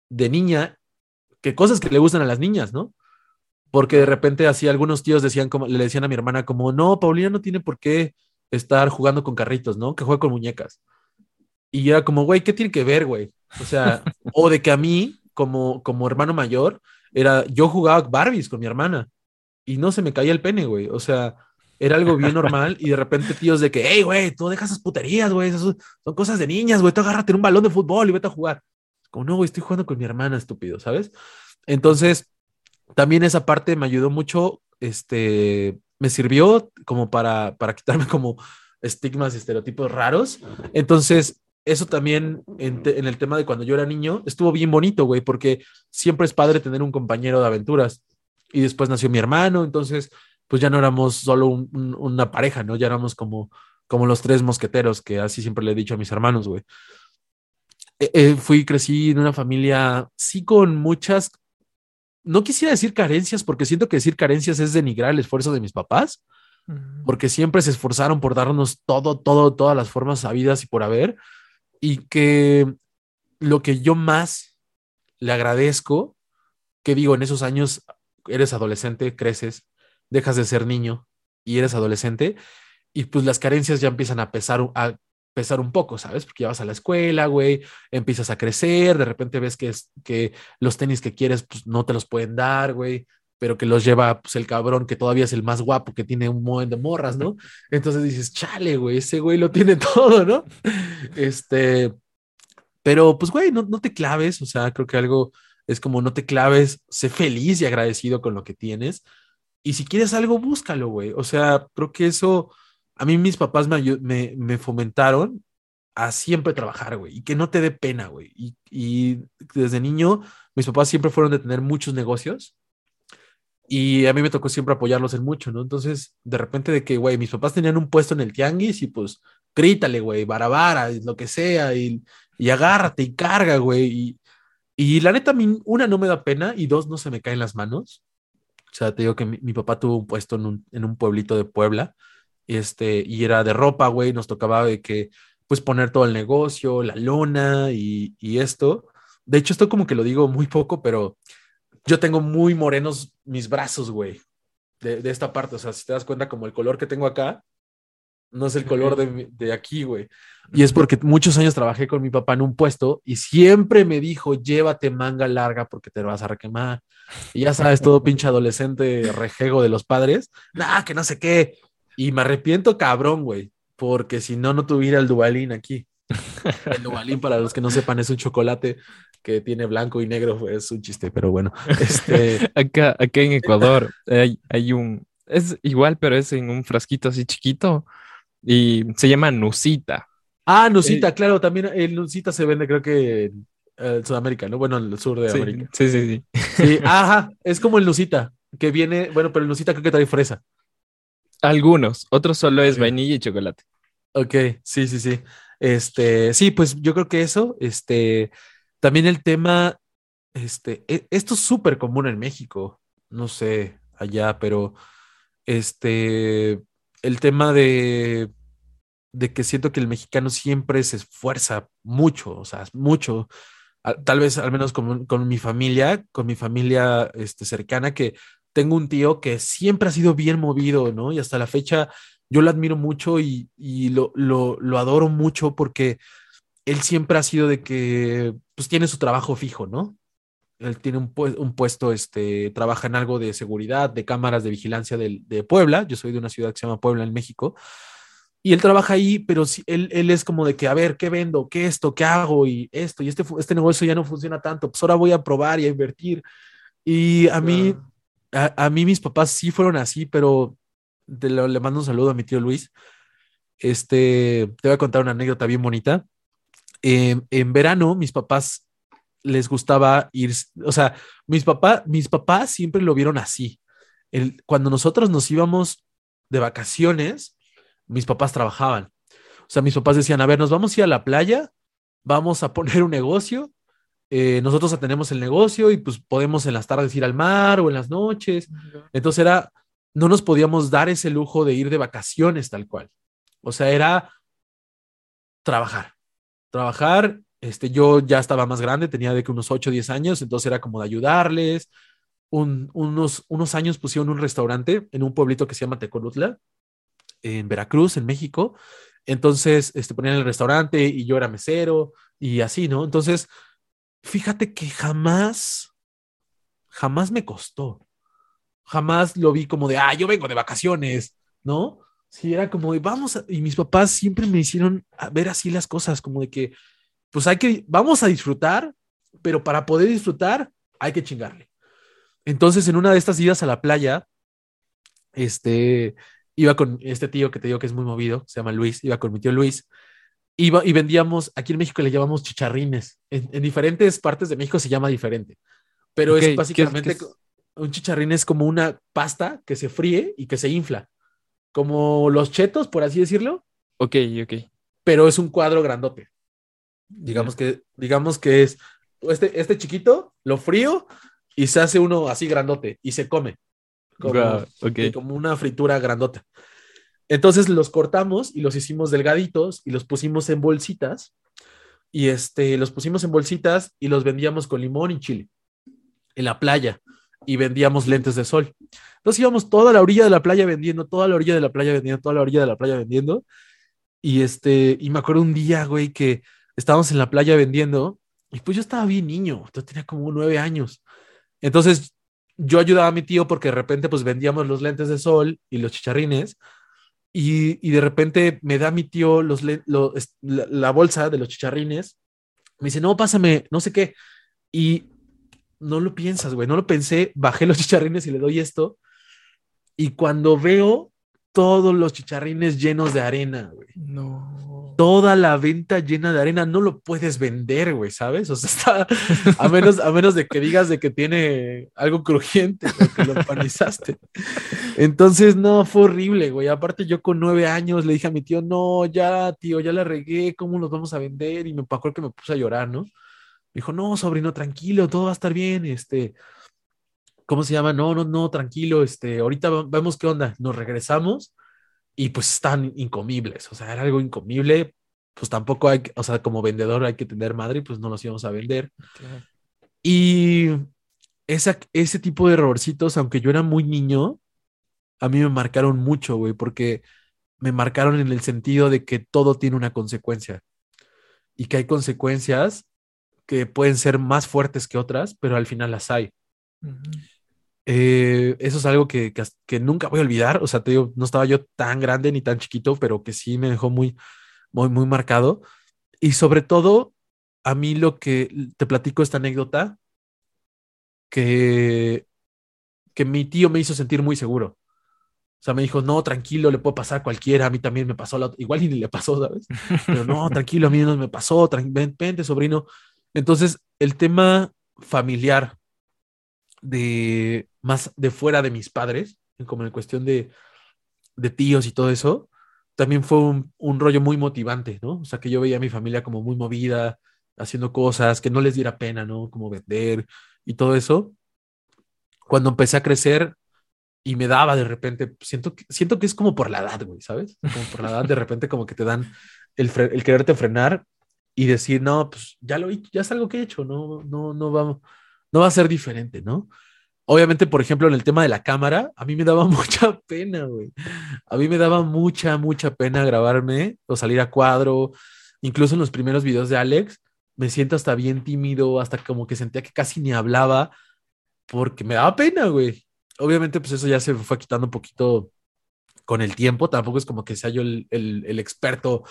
de niña, que cosas que le gustan a las niñas, ¿no? Porque de repente así algunos tíos decían como, le decían a mi hermana como, no, Paulina no tiene por qué estar jugando con carritos, ¿no? Que juegue con muñecas. Y era como, güey, ¿qué tiene que ver, güey? O sea, o de que a mí, como, como hermano mayor, era, yo jugaba Barbies con mi hermana y no se me caía el pene, güey. O sea, era algo bien normal y de repente tíos de que, hey, güey, tú dejas esas puterías, güey, son cosas de niñas, güey, tú agárrate un balón de fútbol y vete a jugar. Como, no, güey, estoy jugando con mi hermana, estúpido, ¿sabes? Entonces, también esa parte me ayudó mucho, este, me sirvió como para, para quitarme como estigmas y estereotipos raros. Entonces, eso también en, en, el tema de cuando yo era niño estuvo bien bonito, güey, porque siempre es padre tener un compañero de aventuras. Y después nació mi hermano, entonces pues ya no éramos solo una pareja, ¿no? Ya éramos como, como los tres mosqueteros, que así siempre le he dicho a mis hermanos, güey. Eh, eh, fui, crecí en una familia, sí, con muchas, no quisiera decir carencias, porque siento que decir carencias es denigrar el esfuerzo de mis papás, porque siempre se esforzaron por darnos todo, todo, todas las formas sabidas y por haber, y que lo que yo más le agradezco, que digo, en esos años eres adolescente, creces, dejas de ser niño y eres adolescente y pues las carencias ya empiezan a pesar, a pesar un poco, ¿sabes? Porque ya vas a la escuela, güey, empiezas a crecer, de repente ves que, es, que los tenis que quieres pues no te los pueden dar, güey, pero que los lleva pues el cabrón que todavía es el más guapo, que tiene un montón de morras, ¿no? Entonces dices, chale, güey, ese güey lo tiene todo, ¿no? Este, pero pues, güey, no, no te claves, o sea, creo que algo es como no te claves, sé feliz y agradecido con lo que tienes y si quieres algo, búscalo, güey. O sea, creo que eso, a mí mis papás me, me, fomentaron a siempre trabajar, güey, y que no te dé pena, güey. Y, y, desde niño, mis papás siempre fueron de tener muchos negocios y a mí me tocó siempre apoyarlos en mucho, ¿no? Entonces, de repente de que, güey, mis papás tenían un puesto en el tianguis y pues, grítale, güey, barabara, lo que sea, y, y agárrate y carga, güey. Y, y la neta, a mí, una, no me da pena y dos, no se me caen las manos O sea, te digo que mi, papá tuvo un puesto en un, en un, pueblito de Puebla, este, y era de ropa, güey, nos tocaba de que, pues poner todo el negocio, la lona y, y esto. De hecho, esto como que lo digo muy poco, pero yo tengo muy morenos mis brazos, güey, de, de, esta parte. O sea, si te das cuenta, como el color que tengo acá, no es el color de, de aquí, güey. Y es porque muchos años trabajé con mi papá en un puesto y siempre me dijo, llévate manga larga porque te vas a requemar. Y ya sabes, todo pinche adolescente rejego de los padres. Nah, que no sé qué. Y me arrepiento cabrón, güey, porque si no, no tuviera el Dubalín aquí. El Dubalín, para los que no sepan, es un chocolate que tiene blanco y negro, es un chiste, pero bueno. Este... acá, acá en Ecuador hay, hay un, es igual, pero es en un frasquito así chiquito y se llama Nusita. Ah, Nusita, eh, claro, también el Nusita se vende creo que en Sudamérica, ¿no? Bueno, en el sur de América. Sí, sí, sí. Ajá, es como el Nusita, que viene, bueno, pero el Nusita creo que trae fresa. Algunos, otros solo es vainilla y chocolate. Ok, sí, sí, sí. Este, sí, pues yo creo que eso, este, también el tema, este, e, esto es súper común en México, no sé, allá, pero, este, el tema de, de que siento que el mexicano siempre se esfuerza mucho, o sea, mucho, tal vez al menos con, con mi familia, con mi familia este, cercana, que tengo un tío que siempre ha sido bien movido, ¿no? Y hasta la fecha yo lo admiro mucho y, y lo, lo, lo, adoro mucho porque él siempre ha sido de que, pues tiene su trabajo fijo, ¿no? Él tiene un, un, puesto, este, trabaja en algo de seguridad, de cámaras de vigilancia de, de, Puebla. Yo soy de una ciudad que se llama Puebla, en México. Y él trabaja ahí, pero si, él, él, es como de que, a ver, ¿qué vendo? ¿Qué esto? ¿Qué hago? Y esto, y este, este negocio ya no funciona tanto. Pues ahora voy a probar y a invertir. Y a mí, a, a, mí mis papás sí fueron así, pero lo, le mando un saludo a mi tío Luis. Este, te voy a contar una anécdota bien bonita. Eh, en verano, mis papás les gustaba ir, o sea, mis, papás mis papás siempre lo vieron así. El, cuando nosotros nos íbamos de vacaciones, mis papás trabajaban. O sea, mis papás decían, a ver, nos vamos a ir a la playa, vamos a poner un negocio, eh, nosotros tenemos el negocio y pues podemos en las tardes ir al mar o en las noches. Entonces era, no nos podíamos dar ese lujo de ir de vacaciones tal cual. O sea, era trabajar, trabajar este, yo ya estaba más grande, tenía de que unos 8 o 10 años, entonces era como de ayudarles. unos, unos años pusieron un restaurante en un pueblito que se llama Tecolutla, en Veracruz, en México. Entonces, este, ponían el restaurante y yo era mesero y así, ¿no? Entonces, fíjate que jamás, jamás me costó. Jamás lo vi como de, ah, yo vengo de vacaciones, ¿no? Sí, era como de, vamos, y mis papás siempre me hicieron ver así las cosas, como de que, pues hay que, vamos a disfrutar, pero para poder disfrutar hay que chingarle. Entonces, en una de estas idas a la playa, este, iba con este tío que te digo que es muy movido, se llama Luis, iba con mi tío Luis, iba y vendíamos, aquí en México le llamamos chicharrines, en, diferentes partes de México se llama diferente, pero es básicamente, un chicharrín es como una pasta que se fríe y que se infla, como los chetos, por así decirlo. Ok, ok. Pero es un cuadro grandote. Digamos que, digamos que es este, este chiquito, lo frío y se hace uno así grandote y se come. Como, como una fritura grandota. Entonces los cortamos y los hicimos delgaditos y los pusimos en bolsitas y este, los pusimos en bolsitas y los vendíamos con limón y chile en la playa y vendíamos lentes de sol. Entonces íbamos toda la orilla de la playa vendiendo, toda la orilla de la playa vendiendo, toda la orilla de la playa vendiendo. Y este, y me acuerdo un día, güey, que estábamos en la playa vendiendo y pues yo estaba bien niño, yo tenía como nueve años. Entonces yo ayudaba a mi tío porque de repente pues vendíamos los lentes de sol y los chicharrines y, y de repente me da mi tío los, la, la, bolsa de los chicharrines, me dice, no, pásame, no sé qué. Y no lo piensas, güey, no lo pensé, bajé los chicharrines y le doy esto. Y cuando veo todos los chicharrines llenos de arena, güey. No toda la venta llena de arena, no lo puedes vender, güey, ¿sabes? O sea, está, a menos, a menos de que digas de que tiene algo crujiente, o que lo panizaste. Entonces, no, fue horrible, güey. Aparte, yo con nueve años le dije a mi tío, no, ya, tío, ya la regué, ¿cómo los vamos a vender? Y me pasó que me puse a llorar, ¿no? Me dijo, no, sobrino, tranquilo, todo va a estar bien, este, ¿cómo se llama? No, no, no, tranquilo, este, ahorita vemos qué onda. Nos regresamos y pues están incomibles, o sea, era algo incomible, pues tampoco hay, o sea, como vendedor hay que tener madre y pues no los íbamos a vender. Y esa, ese tipo de errorcitos, aunque yo era muy niño, a mí me marcaron mucho, güey, porque me marcaron en el sentido de que todo tiene una consecuencia y que hay consecuencias que pueden ser más fuertes que otras, pero al final las hay. Eh, eso es algo que, que, nunca voy a olvidar. O sea, te digo, no estaba yo tan grande ni tan chiquito, pero que sí me dejó muy, muy, muy marcado. Y sobre todo, a mí lo que te platico esta anécdota, que, que mi tío me hizo sentir muy seguro. O sea, me dijo, no, tranquilo, le puede pasar a cualquiera, a mí también me pasó, la... igual ni le pasó, ¿sabes? Pero no, tranquilo, a mí no me pasó, vente, sobrino. Entonces, el tema familiar de más de fuera de mis padres, como en cuestión de, de tíos y todo eso, también fue un, rollo muy motivante, ¿no? O sea, que yo veía a mi familia como muy movida, haciendo cosas, que no les diera pena, ¿no? Como vender y todo eso. Cuando empecé a crecer, y me daba de repente, siento siento que es como por la edad, güey, ¿sabes? Como por la edad, de repente como que te dan el, el quererte frenar y decir, no, pues ya lo he ya es algo que he hecho, no, no, no va, no va a ser diferente, ¿no? Obviamente, por ejemplo, en el tema de la cámara, a mí me daba mucha pena, güey. A mí me daba mucha, mucha pena grabarme o salir a cuadro. Incluso en los primeros videos de Alex, me siento hasta bien tímido, hasta como que sentía que casi ni hablaba, porque me daba pena, güey obviamente, pues eso ya se fue quitando un poquito con el tiempo. Tampoco es como que sea yo el, el, experto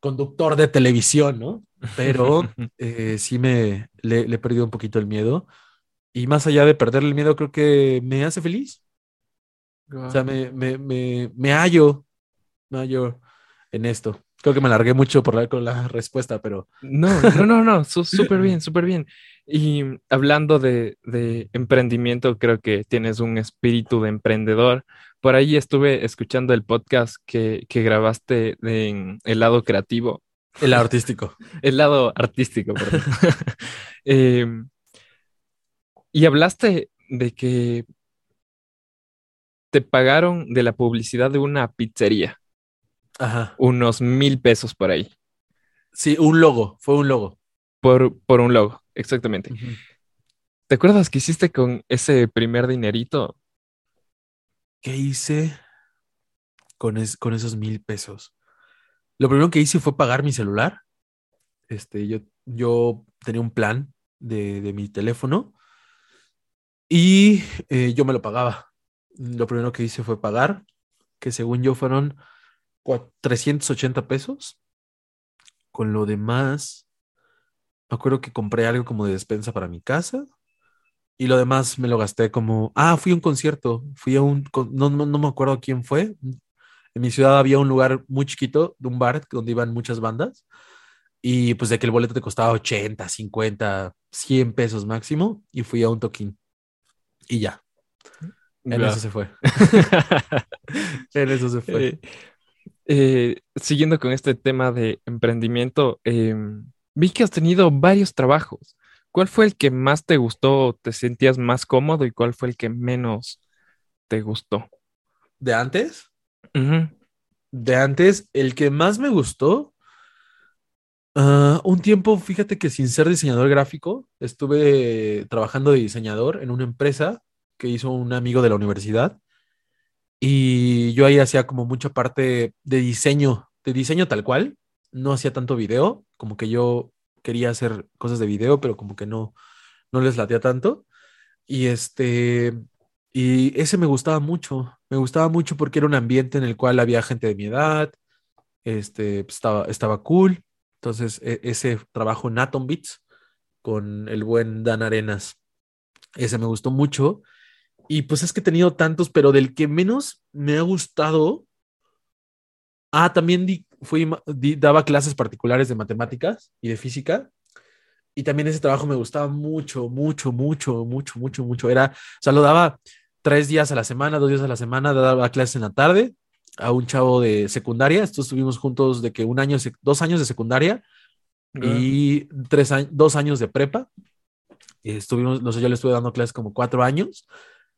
conductor de televisión, ¿no? Pero eh, sí me le, he perdido un poquito el miedo. Y más allá de perder el miedo, creo que me hace feliz. O sea, me, me, me, me hallo, me hallo en esto. Creo que me alargué mucho por la, con la respuesta, pero... No, no, no, no, súper bien, súper bien. Y hablando de, emprendimiento, creo que tienes un espíritu de emprendedor. Por ahí estuve escuchando el podcast que, grabaste en el lado creativo. El lado artístico. el lado artístico, perdón. Em, y hablaste de que te pagaron de la publicidad de una pizzería. Ajá. Unos mil pesos por ahí. Sí, un logo, fue un logo. Por, por un logo. Exactamente. ¿Te acuerdas qué hiciste con ese primer dinerito? ¿Qué hice con, con esos mil pesos? Lo primero que hice fue pagar mi celular. Este, yo, yo tenía un plan de, mi teléfono y eh, yo me lo pagaba. Lo primero que hice fue pagar, que según yo fueron 380 pesos. Con lo demás, me acuerdo que compré algo como de despensa para mi casa y lo demás me lo gasté como, ah, fui a un concierto, fui a un, no, no, me acuerdo quién fue. En mi ciudad había un lugar muy chiquito, de un bar donde iban muchas bandas y pues de que el boleto te costaba 80, 50, 100 pesos máximo y fui a un toquín y ya. En eso se fue. en eso se fue. Eh, eh, siguiendo con este tema de emprendimiento, eh, Vi que has tenido varios trabajos. ¿Cuál fue el que más te gustó, te sentías más cómodo y cuál fue el que menos te gustó? ¿De antes? De antes, el que más me gustó, ah, un tiempo, fíjate que sin ser diseñador gráfico, estuve trabajando de diseñador en una empresa que hizo un amigo de la universidad y yo ahí hacía como mucha parte de diseño, de diseño tal cual, no hacía tanto video, como que yo quería hacer cosas de video, pero como que no, no les latía tanto. Y este, y ese me gustaba mucho, me gustaba mucho porque era un ambiente en el cual había gente de mi edad, este, pues, estaba, estaba cool. Entonces, e, ese trabajo en Atom Beats con el buen Dan Arenas, ese me gustó mucho. Y pues es que he tenido tantos, pero del que menos me ha gustado. Ah, también di fui, daba clases particulares de matemáticas y de física. Y también ese trabajo me gustaba mucho, mucho, mucho, mucho, mucho, mucho. Era, o sea, lo daba tres días a la semana, dos días a la semana, daba clases en la tarde a un chavo de secundaria. Estos estuvimos juntos de que un año, dos años de secundaria y tres dos años de prepa. Estuvimos, no sé, yo le estuve dando clases como cuatro años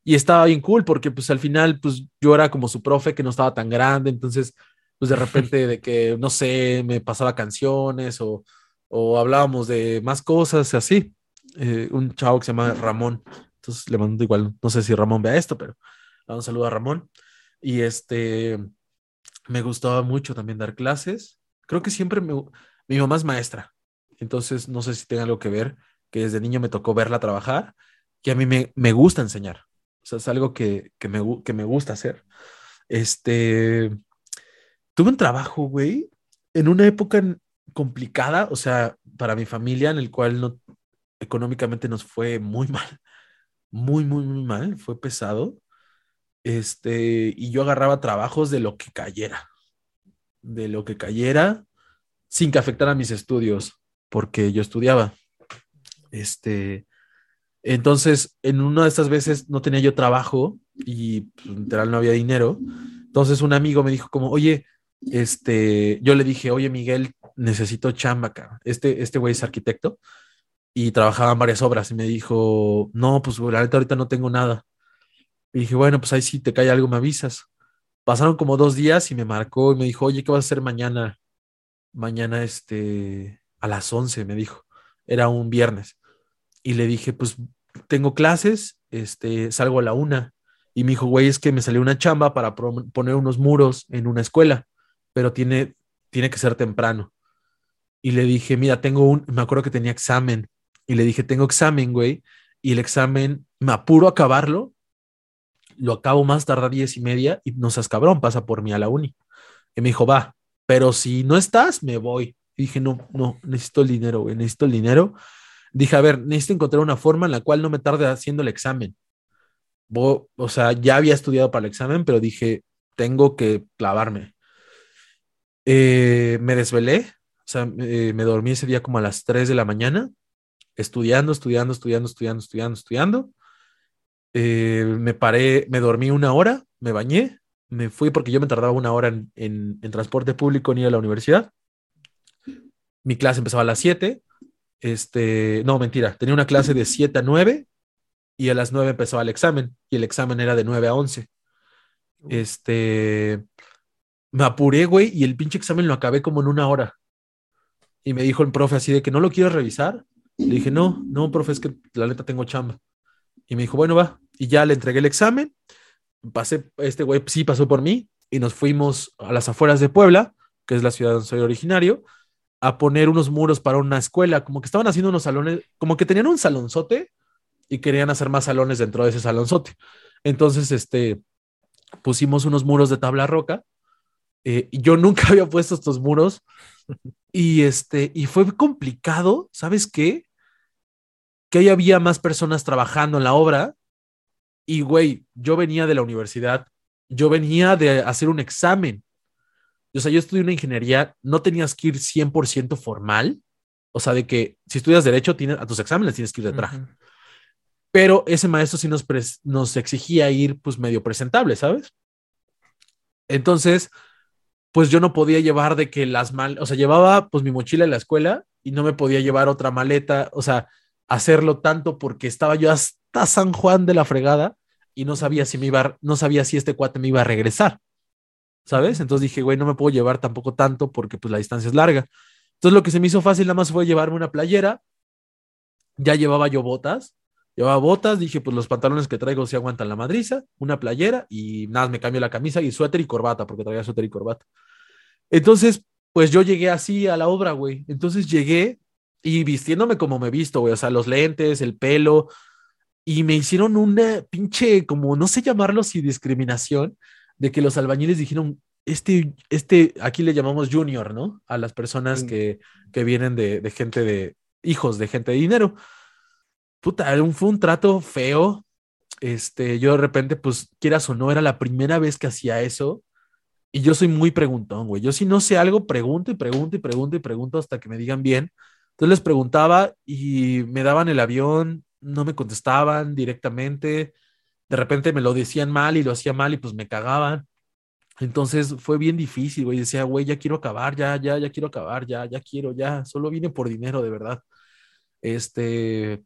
y estaba bien cool porque pues al final pues yo era como su profe que no estaba tan grande, entonces pues de repente de que, no sé, me pasaba canciones o, o hablábamos de más cosas así. Eh, un chavo que se llama Ramón, entonces le mando igual, no sé si Ramón vea esto, pero un saludo a Ramón. Y este, me gustaba mucho también dar clases. Creo que siempre me, mi mamá es maestra, entonces no sé si tenga algo que ver, que desde niño me tocó verla trabajar, que a mí me, me gusta enseñar. O sea, es algo que, que, me, que me gusta hacer. Este, tuve un trabajo, güey, en una época complicada, o sea, para mi familia, en el cual no, económicamente nos fue muy mal, muy, muy, muy mal, fue pesado. Este, y yo agarraba trabajos de lo que cayera, de lo que cayera, sin que afectara mis estudios, porque yo estudiaba. Este, entonces, en una de estas veces no tenía yo trabajo y pues, literal no había dinero. Entonces un amigo me dijo como, oye, este, yo le dije, oye Miguel, necesito chamba acá. Este, este güey es arquitecto y trabajaba en varias obras y me dijo, no, pues la neta ahorita no tengo nada. Y dije, bueno, pues ahí si te cae algo me avisas. Pasaron como dos días y me marcó y me dijo, oye, ¿qué vas a hacer mañana? Mañana, este, a las 11, me dijo. Era un viernes y le dije, pues tengo clases, este, salgo a la una. Y me dijo, güey, es que me salió una chamba para poner unos muros en una escuela, pero tiene, tiene que ser temprano. Y le dije, mira, tengo un, me acuerdo que tenía examen. Y le dije, tengo examen, güey. Y el examen, me apuro a acabarlo. Lo acabo más tarde a diez y media y no seas cabrón, pasa por mí a la uni. Y me dijo, va, pero si no estás, me voy. Y dije, no, no, necesito el dinero, güey, necesito el dinero dije, a ver, necesito encontrar una forma en la cual no me tarde haciendo el examen. o sea, ya había estudiado para el examen, pero dije, tengo que clavarme. Eh, me desvelé, o sea, eh, me dormí ese día como a las 3 de la mañana, estudiando, estudiando, estudiando, estudiando, estudiando, estudiando. Eh, me paré, me dormí una hora, me bañé, me fui porque yo me tardaba una hora en, en transporte público en ir a la universidad. Mi clase empezaba a las 7, este, no, mentira, tenía una clase de 7 a 9 y a las 9 empezó el examen y el examen era de 9 a 11. Este, me apuré, güey, y el pinche examen lo acabé como en una hora. Y me dijo el profe así de que no lo quiero revisar. Le dije, no, no, profe, es que la neta tengo chamba. Y me dijo, bueno, va. Y ya le entregué el examen. Pasé, este güey sí pasó por mí y nos fuimos a las afueras de Puebla, que es la ciudad donde soy originario a poner unos muros para una escuela, como que estaban haciendo unos salones, como que tenían un salonzote y querían hacer más salones dentro de ese salonzote. Entonces, este, pusimos unos muros de tabla roca. Eh, y yo nunca había puesto estos muros y este, y fue complicado, ¿sabes qué? Que ahí había más personas trabajando en la obra y, güey, yo venía de la universidad, yo venía de hacer un examen o sea, yo estudié una ingeniería, no tenías que ir 100% formal, o sea, de que si estudias derecho, tienes, a tus exámenes tienes que ir de traje. Pero ese maestro sí nos, nos exigía ir pues medio presentable, ¿sabes? Entonces, pues yo no podía llevar de que las mal, o sea, llevaba pues mi mochila en la escuela y no me podía llevar otra maleta, o sea, hacerlo tanto porque estaba yo hasta San Juan de la fregada y no sabía si me iba, no sabía si este cuate me iba a regresar. ¿sabes? Entonces dije, güey, no me puedo llevar tampoco tanto porque pues la distancia es larga. Entonces lo que se me hizo fácil nada más fue llevarme una playera. Ya llevaba yo botas. Llevaba botas, dije, pues los pantalones que traigo sí aguantan la madriza, una playera y nada, me cambio la camisa y suéter y corbata, porque traía suéter y corbata. Entonces, pues yo llegué así a la obra, güey. Entonces llegué y vistiéndome como me he visto, güey, o sea, los lentes, el pelo, y me hicieron una pinche, como no sé llamarlo si discriminación, de que los albañiles dijeron, este, este, aquí le llamamos junior, ¿no? A las personas que, que vienen de, de, gente de, hijos de gente de dinero. Puta, fue un trato feo. Este, yo de repente, pues, quieras o no, era la primera vez que hacía eso. Y yo soy muy preguntón, güey. Yo si no sé algo, pregunto y pregunto y pregunto y pregunto hasta que me digan bien. Entonces les preguntaba y me daban el avión, no me contestaban directamente de repente me lo decían mal y lo hacía mal y pues me cagaban. Entonces fue bien difícil, güey. Decía, güey, ya quiero acabar, ya, ya, ya quiero acabar, ya, ya quiero, ya. Solo vine por dinero, de verdad. Este.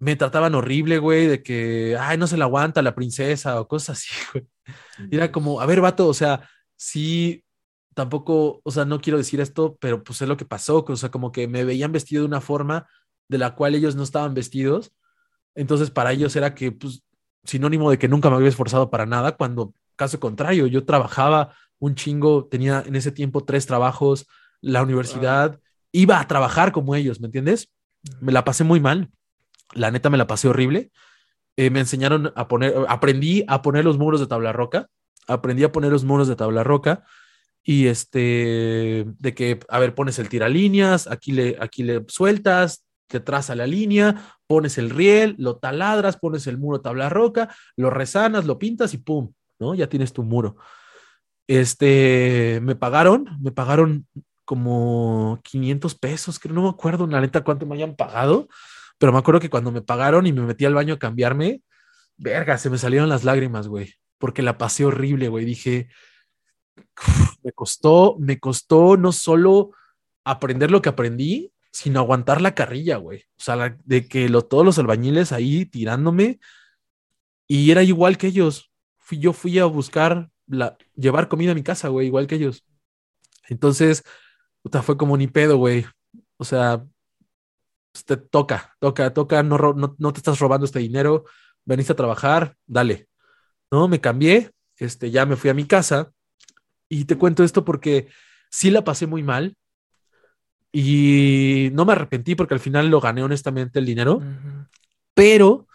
Me trataban horrible, güey, de que, ay, no se la aguanta la princesa o cosas así, güey. Y era como, a ver, vato, o sea, sí, tampoco, o sea, no quiero decir esto, pero pues es lo que pasó, o sea, como que me veían vestido de una forma de la cual ellos no estaban vestidos. Entonces, para ellos era que, pues, sinónimo de que nunca me había esforzado para nada, cuando caso contrario, yo trabajaba un chingo, tenía en ese tiempo tres trabajos, la universidad, iba a trabajar como ellos, ¿me entiendes? Me la pasé muy mal, la neta me la pasé horrible. Eh, me enseñaron a poner, aprendí a poner los muros de tabla roca, aprendí a poner los muros de tabla roca y este, de que, a ver, pones el tiralíneas, aquí le, aquí le sueltas, te traza la línea, pones el riel, lo taladras, pones el muro tabla roca, lo resanas, lo pintas y pum, ¿no? Ya tienes tu muro. Este, me pagaron, me pagaron como 500 pesos, que no me acuerdo la neta cuánto me hayan pagado, pero me acuerdo que cuando me pagaron y me metí al baño a cambiarme, verga, se me salieron las lágrimas, güey, porque la pasé horrible, güey. Dije, me costó, me costó no solo aprender lo que aprendí, sino aguantar la carrilla, güey. O sea, de que lo, todos los albañiles ahí tirándome y era igual que ellos yo fui a buscar, llevar comida a mi casa, güey, igual que ellos. Entonces, puta, fue como ni pedo, güey. O sea, te toca, toca, toca, no, no, no, te estás robando este dinero, veniste a trabajar, dale. No, me cambié, este, ya me fui a mi casa y te cuento esto porque sí la pasé muy mal y no me arrepentí porque al final lo gané honestamente el dinero, pero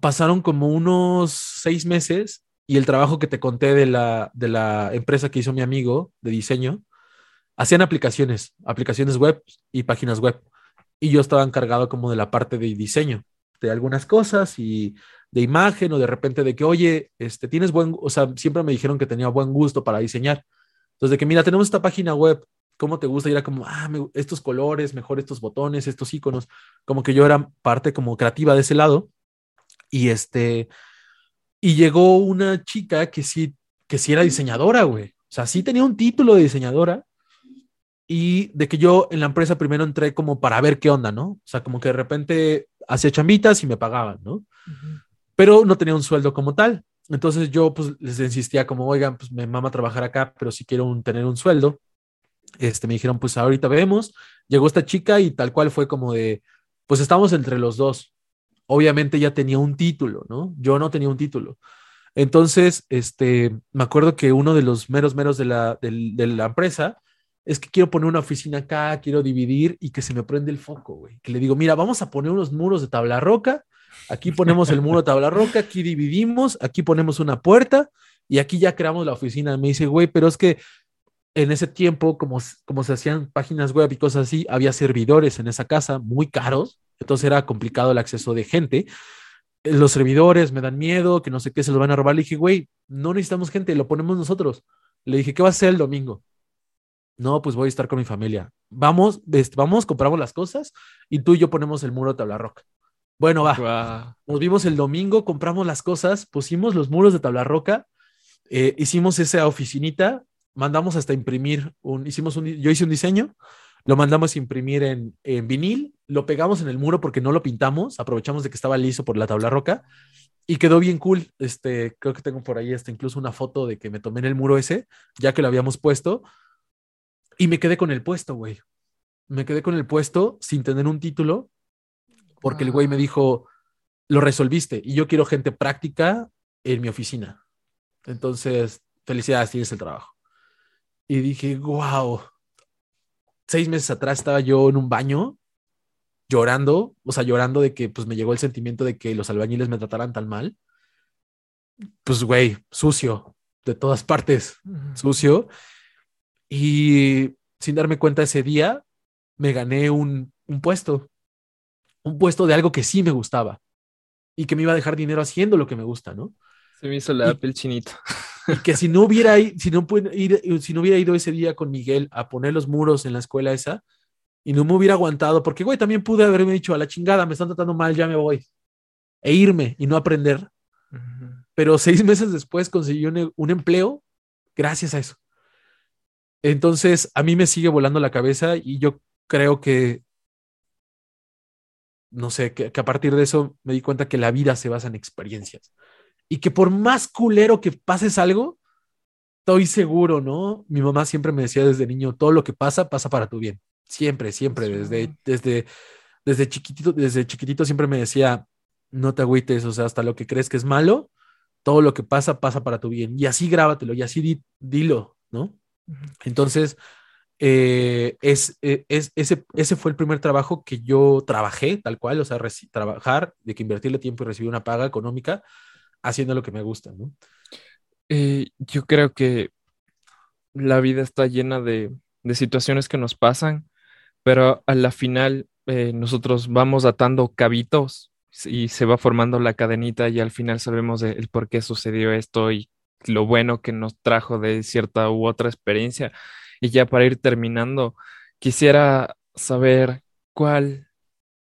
pasaron como unos seis meses y el trabajo que te conté de la, de la empresa que hizo mi amigo de diseño, hacían aplicaciones, aplicaciones web y páginas web. Y yo estaba encargado como de la parte de diseño, de algunas cosas y de imagen o de repente de que, oye, este, tienes buen, o sea, siempre me dijeron que tenía buen gusto para diseñar. Entonces, de que, mira, tenemos esta página web, ¿cómo te gusta? Y era como, ah, estos colores, mejor estos botones, estos iconos, como que yo era parte como creativa de ese lado. Y este, y llegó una chica que sí, que sí era diseñadora, güey. O sea, sí tenía un título de diseñadora. Y de que yo en la empresa primero entré como para ver qué onda, ¿no? O sea, como que de repente hacía chambitas y me pagaban, ¿no? Pero no tenía un sueldo como tal. Entonces yo pues les insistía como, oigan, pues me mama trabajar acá, pero si quiero tener un sueldo. Este, me dijeron, pues ahorita vemos. Llegó esta chica y tal cual fue como de, pues estamos entre los dos obviamente ya tenía un título, ¿no? Yo no tenía un título. Entonces, este, me acuerdo que uno de los meros meros de la, de, la empresa es que quiero poner una oficina acá, quiero dividir y que se me prende el foco, güey. Que le digo, mira, vamos a poner unos muros de tabla roca, aquí ponemos el muro de tabla roca, aquí dividimos, aquí ponemos una puerta y aquí ya creamos la oficina. Me dice, güey, pero es que en ese tiempo, como, como se hacían páginas web y cosas así, había servidores en esa casa muy caros entonces era complicado el acceso de gente. Los servidores me dan miedo, que no sé qué, se los van a robar. Le dije, güey, no necesitamos gente, lo ponemos nosotros. Le dije, ¿qué va a ser el domingo? No, pues voy a estar con mi familia. Vamos, vamos, compramos las cosas y tú y yo ponemos el muro de tabla roca. Bueno, va. Nos vimos el domingo, compramos las cosas, pusimos los muros de tabla roca, eh, hicimos esa oficinita, mandamos hasta imprimir un, hicimos un, yo hice un diseño, lo mandamos a imprimir en, vinil, lo pegamos en el muro porque no lo pintamos, aprovechamos de que estaba liso por la tabla roca y quedó bien cool. Este, creo que tengo por ahí hasta incluso una foto de que me tomé en el muro ese, ya que lo habíamos puesto, y me quedé con el puesto, güey. Me quedé con el puesto sin tener un título, porque el güey me dijo, lo resolviste y yo quiero gente práctica en mi oficina. Entonces, felicidades, tienes el trabajo. Y dije, wow, seis meses atrás estaba yo en un baño llorando, o sea, llorando de que pues me llegó el sentimiento de que los albañiles me trataran tan mal. Pues, güey, sucio, de todas partes, sucio. Y sin darme cuenta ese día, me gané un, un puesto, un puesto de algo que sí me gustaba y que me iba a dejar dinero haciendo lo que me gusta, ¿no? Se me hizo la piel chinita. Y que si no hubiera si no ir, si no hubiera ido ese día con Miguel a poner los muros en la escuela esa y no me hubiera aguantado, porque güey, también pude haberme dicho a la chingada, me están tratando mal, ya me voy. E irme y no aprender. Pero seis meses después conseguí un, un empleo gracias a eso. Entonces, a mí me sigue volando la cabeza y yo creo que no sé, que, a partir de eso me di cuenta que la vida se basa en experiencias y que por más culero que pases algo, estoy seguro, ¿no? Mi mamá siempre me decía desde niño, todo lo que pasa, pasa para tu bien. Siempre, siempre, desde, desde, desde chiquitito, desde chiquitito siempre me decía, no te agüites, o sea, hasta lo que crees que es malo, todo lo que pasa, pasa para tu bien. Y así grábatelo, y así dilo, ¿no? Entonces, eh, es, eh, es, ese, ese fue el primer trabajo que yo trabajé, tal cual, o sea, trabajar, de que invertirle tiempo y recibir una paga económica haciendo lo que me gusta, ¿no? Eh, yo creo que la vida está llena de, de, situaciones que nos pasan, pero a la final nosotros vamos atando cabitos y se va formando la cadenita y al final sabemos el por qué sucedió esto y lo bueno que nos trajo de cierta u otra experiencia. Y ya para ir terminando, quisiera saber cuál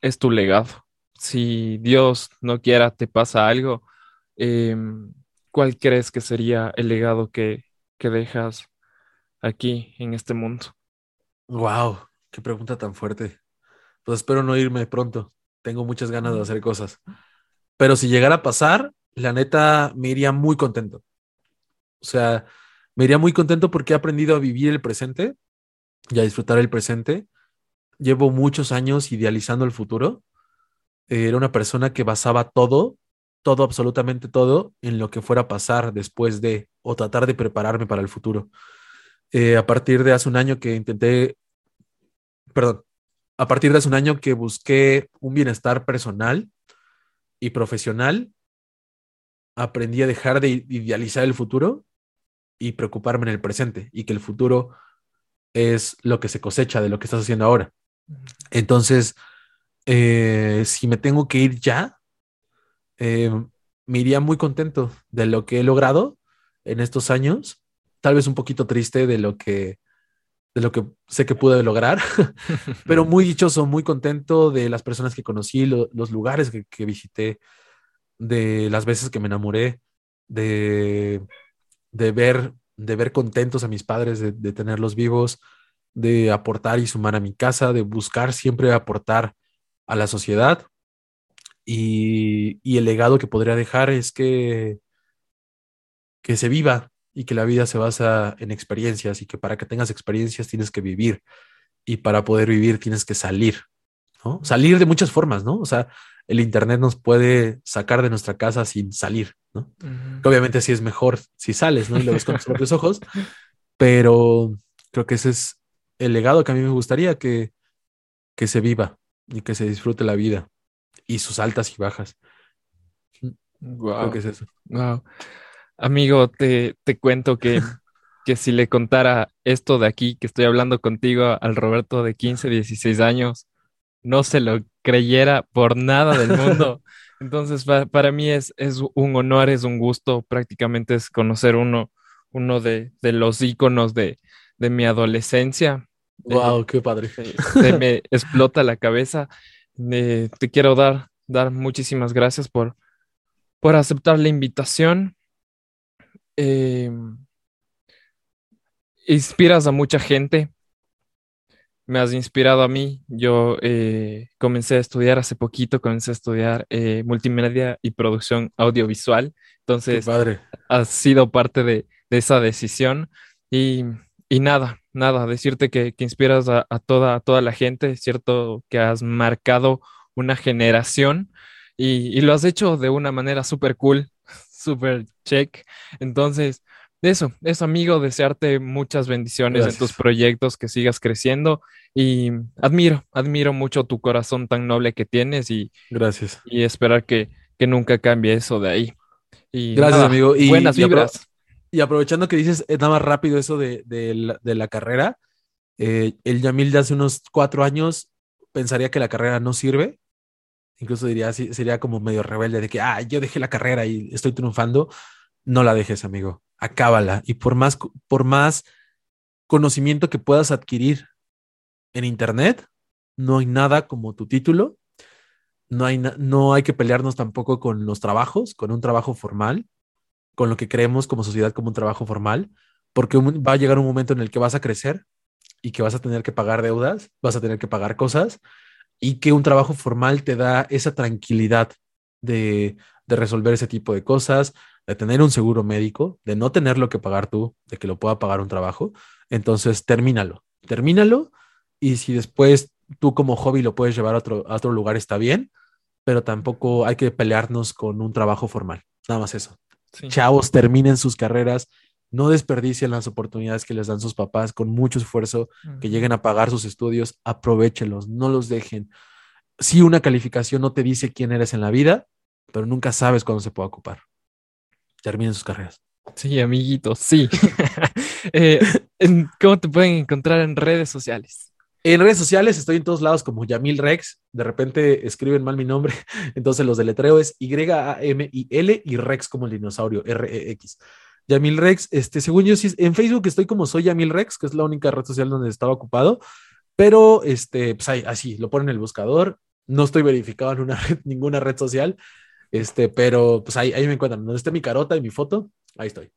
es tu legado. Si Dios no quiera te pasa algo, em, ¿cuál crees que sería el legado que, que dejas aquí en este mundo? Wow, qué pregunta tan fuerte. Pues espero no irme pronto. Tengo muchas ganas de hacer cosas. Pero si llegara a pasar, la neta me iría muy contento. O sea, me iría muy contento porque he aprendido a vivir el presente y a disfrutar el presente. Llevo muchos años idealizando el futuro. Era una persona que basaba todo, todo, absolutamente todo, en lo que fuera a pasar después de, o tratar de prepararme para el futuro. Eh, a partir de hace un año que intenté, perdón, a partir de hace un año que busqué un bienestar personal y profesional, aprendí a dejar de idealizar el futuro y preocuparme en el presente y que el futuro es lo que se cosecha de lo que estás haciendo ahora. Entonces, eh, si me tengo que ir ya, eh, me iría muy contento de lo que he logrado en estos años, tal vez un poquito triste de lo que de lo que sé que pude lograr, pero muy dichoso, muy contento de las personas que conocí, los lugares que, que, visité, de las veces que me enamoré, de de ver, de ver contentos a mis padres, de, tenerlos vivos, de aportar y sumar a mi casa, de buscar siempre aportar a la sociedad. Y, el legado que podría dejar es que, que se viva y que la vida se basa en experiencias y que para que tengas experiencias tienes que vivir y para poder vivir tienes que salir, ¿no? Salir de muchas formas, ¿no? O sea, el Internet nos puede sacar de nuestra casa sin salir, ¿no? obviamente sí es mejor si sales, ¿no? Y lo ves con tus propios ojos, pero creo que ese es el legado que a mí me gustaría que, que se viva y que se disfrute la vida y sus altas y bajas. Wow. Creo que es eso. Wow. Amigo, te, te cuento que, que si le contara esto de aquí, que estoy hablando contigo al Roberto de 15, 16 años, no se lo creyera por nada del mundo. Entonces, para, mí es, es, un honor, es un gusto, prácticamente es conocer uno, uno de, los íconos de, mi adolescencia. ¡Wow! ¡Qué padre! Se, me explota la cabeza. te quiero dar, dar muchísimas gracias por, por aceptar la invitación. Em, inspiras a mucha gente me has inspirado a mí. Yo eh, comencé a estudiar hace poquito, comencé a estudiar eh, multimedia y producción audiovisual. Entonces, has sido parte de, esa decisión. Y, nada, nada, decirte que, inspiras a, toda, toda la gente. Es cierto que has marcado una generación y, y lo has hecho de una manera súper cool, súper check. Entonces, eso, eso amigo, desearte muchas bendiciones en tus proyectos, que sigas creciendo y admiro, admiro mucho tu corazón tan noble que tienes y, Gracias. y esperar que, que nunca cambie eso de ahí. Y Gracias, amigo. Y, buenas vibras. Y, aprovechando que dices nada más rápido eso de, la, carrera, eh, el Yamil de hace unos cuatro años pensaría que la carrera no sirve. Incluso diría, sería como medio rebelde de que, ah, yo dejé la carrera y estoy triunfando. No la dejes, amigo acábala. Y por más, por más conocimiento que puedas adquirir en Internet, no hay nada como tu título. No hay, no hay que pelearnos tampoco con los trabajos, con un trabajo formal, con lo que creemos como sociedad como un trabajo formal, porque va a llegar un momento en el que vas a crecer y que vas a tener que pagar deudas, vas a tener que pagar cosas y que un trabajo formal te da esa tranquilidad de, de resolver ese tipo de cosas, de tener un seguro médico, de no tenerlo que pagar tú, de que lo pueda pagar un trabajo. Entonces, termínalo, termínalo y si después tú como hobby lo puedes llevar a otro, a otro lugar, está bien, pero tampoco hay que pelearnos con un trabajo formal. Nada más eso. Chavos, terminen sus carreras, no desperdicien las oportunidades que les dan sus papás con mucho esfuerzo, que lleguen a pagar sus estudios, aprovechelos, no los dejen. Si una calificación no te dice quién eres en la vida, pero nunca sabes cuándo se puede ocupar. Terminen sus carreras. Sí, amiguitos, sí. Eh, ¿Cómo te pueden encontrar en redes sociales? En redes sociales estoy en todos lados como Yamil Rex. De repente escriben mal mi nombre, entonces los deletreo es Y-A-M-I-L y Rex como el dinosaurio, R-E-X. Yamil Rex, este, según yo, en Facebook estoy como soy Yamil Rex, que es la única red social donde estaba ocupado, pero este, pues ahí, así, lo ponen en el buscador. No estoy verificado en una red, ninguna red social, este, pero pues ahí, ahí me encuentran. Donde esté mi carota y mi foto, ahí estoy.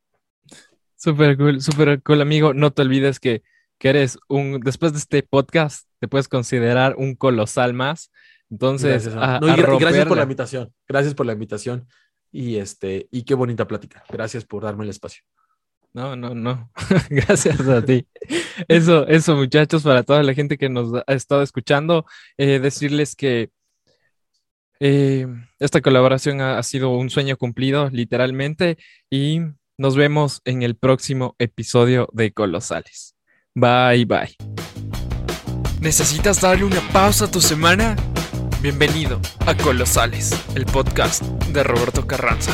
Súper cool, súper cool, amigo. No te olvides que que eres un, después de este podcast, te puedes considerar un colosal más. Entonces, gracias, gracias por la invitación. Gracias por la invitación. Y este, y qué bonita plática. Gracias por darme el espacio. No, no, no. Gracias a ti. Eso, eso, muchachos, para toda la gente que nos ha estado escuchando, eh, decirles que eh, esta colaboración ha, sido un sueño cumplido, literalmente, y nos vemos en el próximo episodio de Colosales. Bye bye. ¿Necesitas darle una pausa a tu semana? Bienvenido a Colosales, el podcast de Roberto Carranza.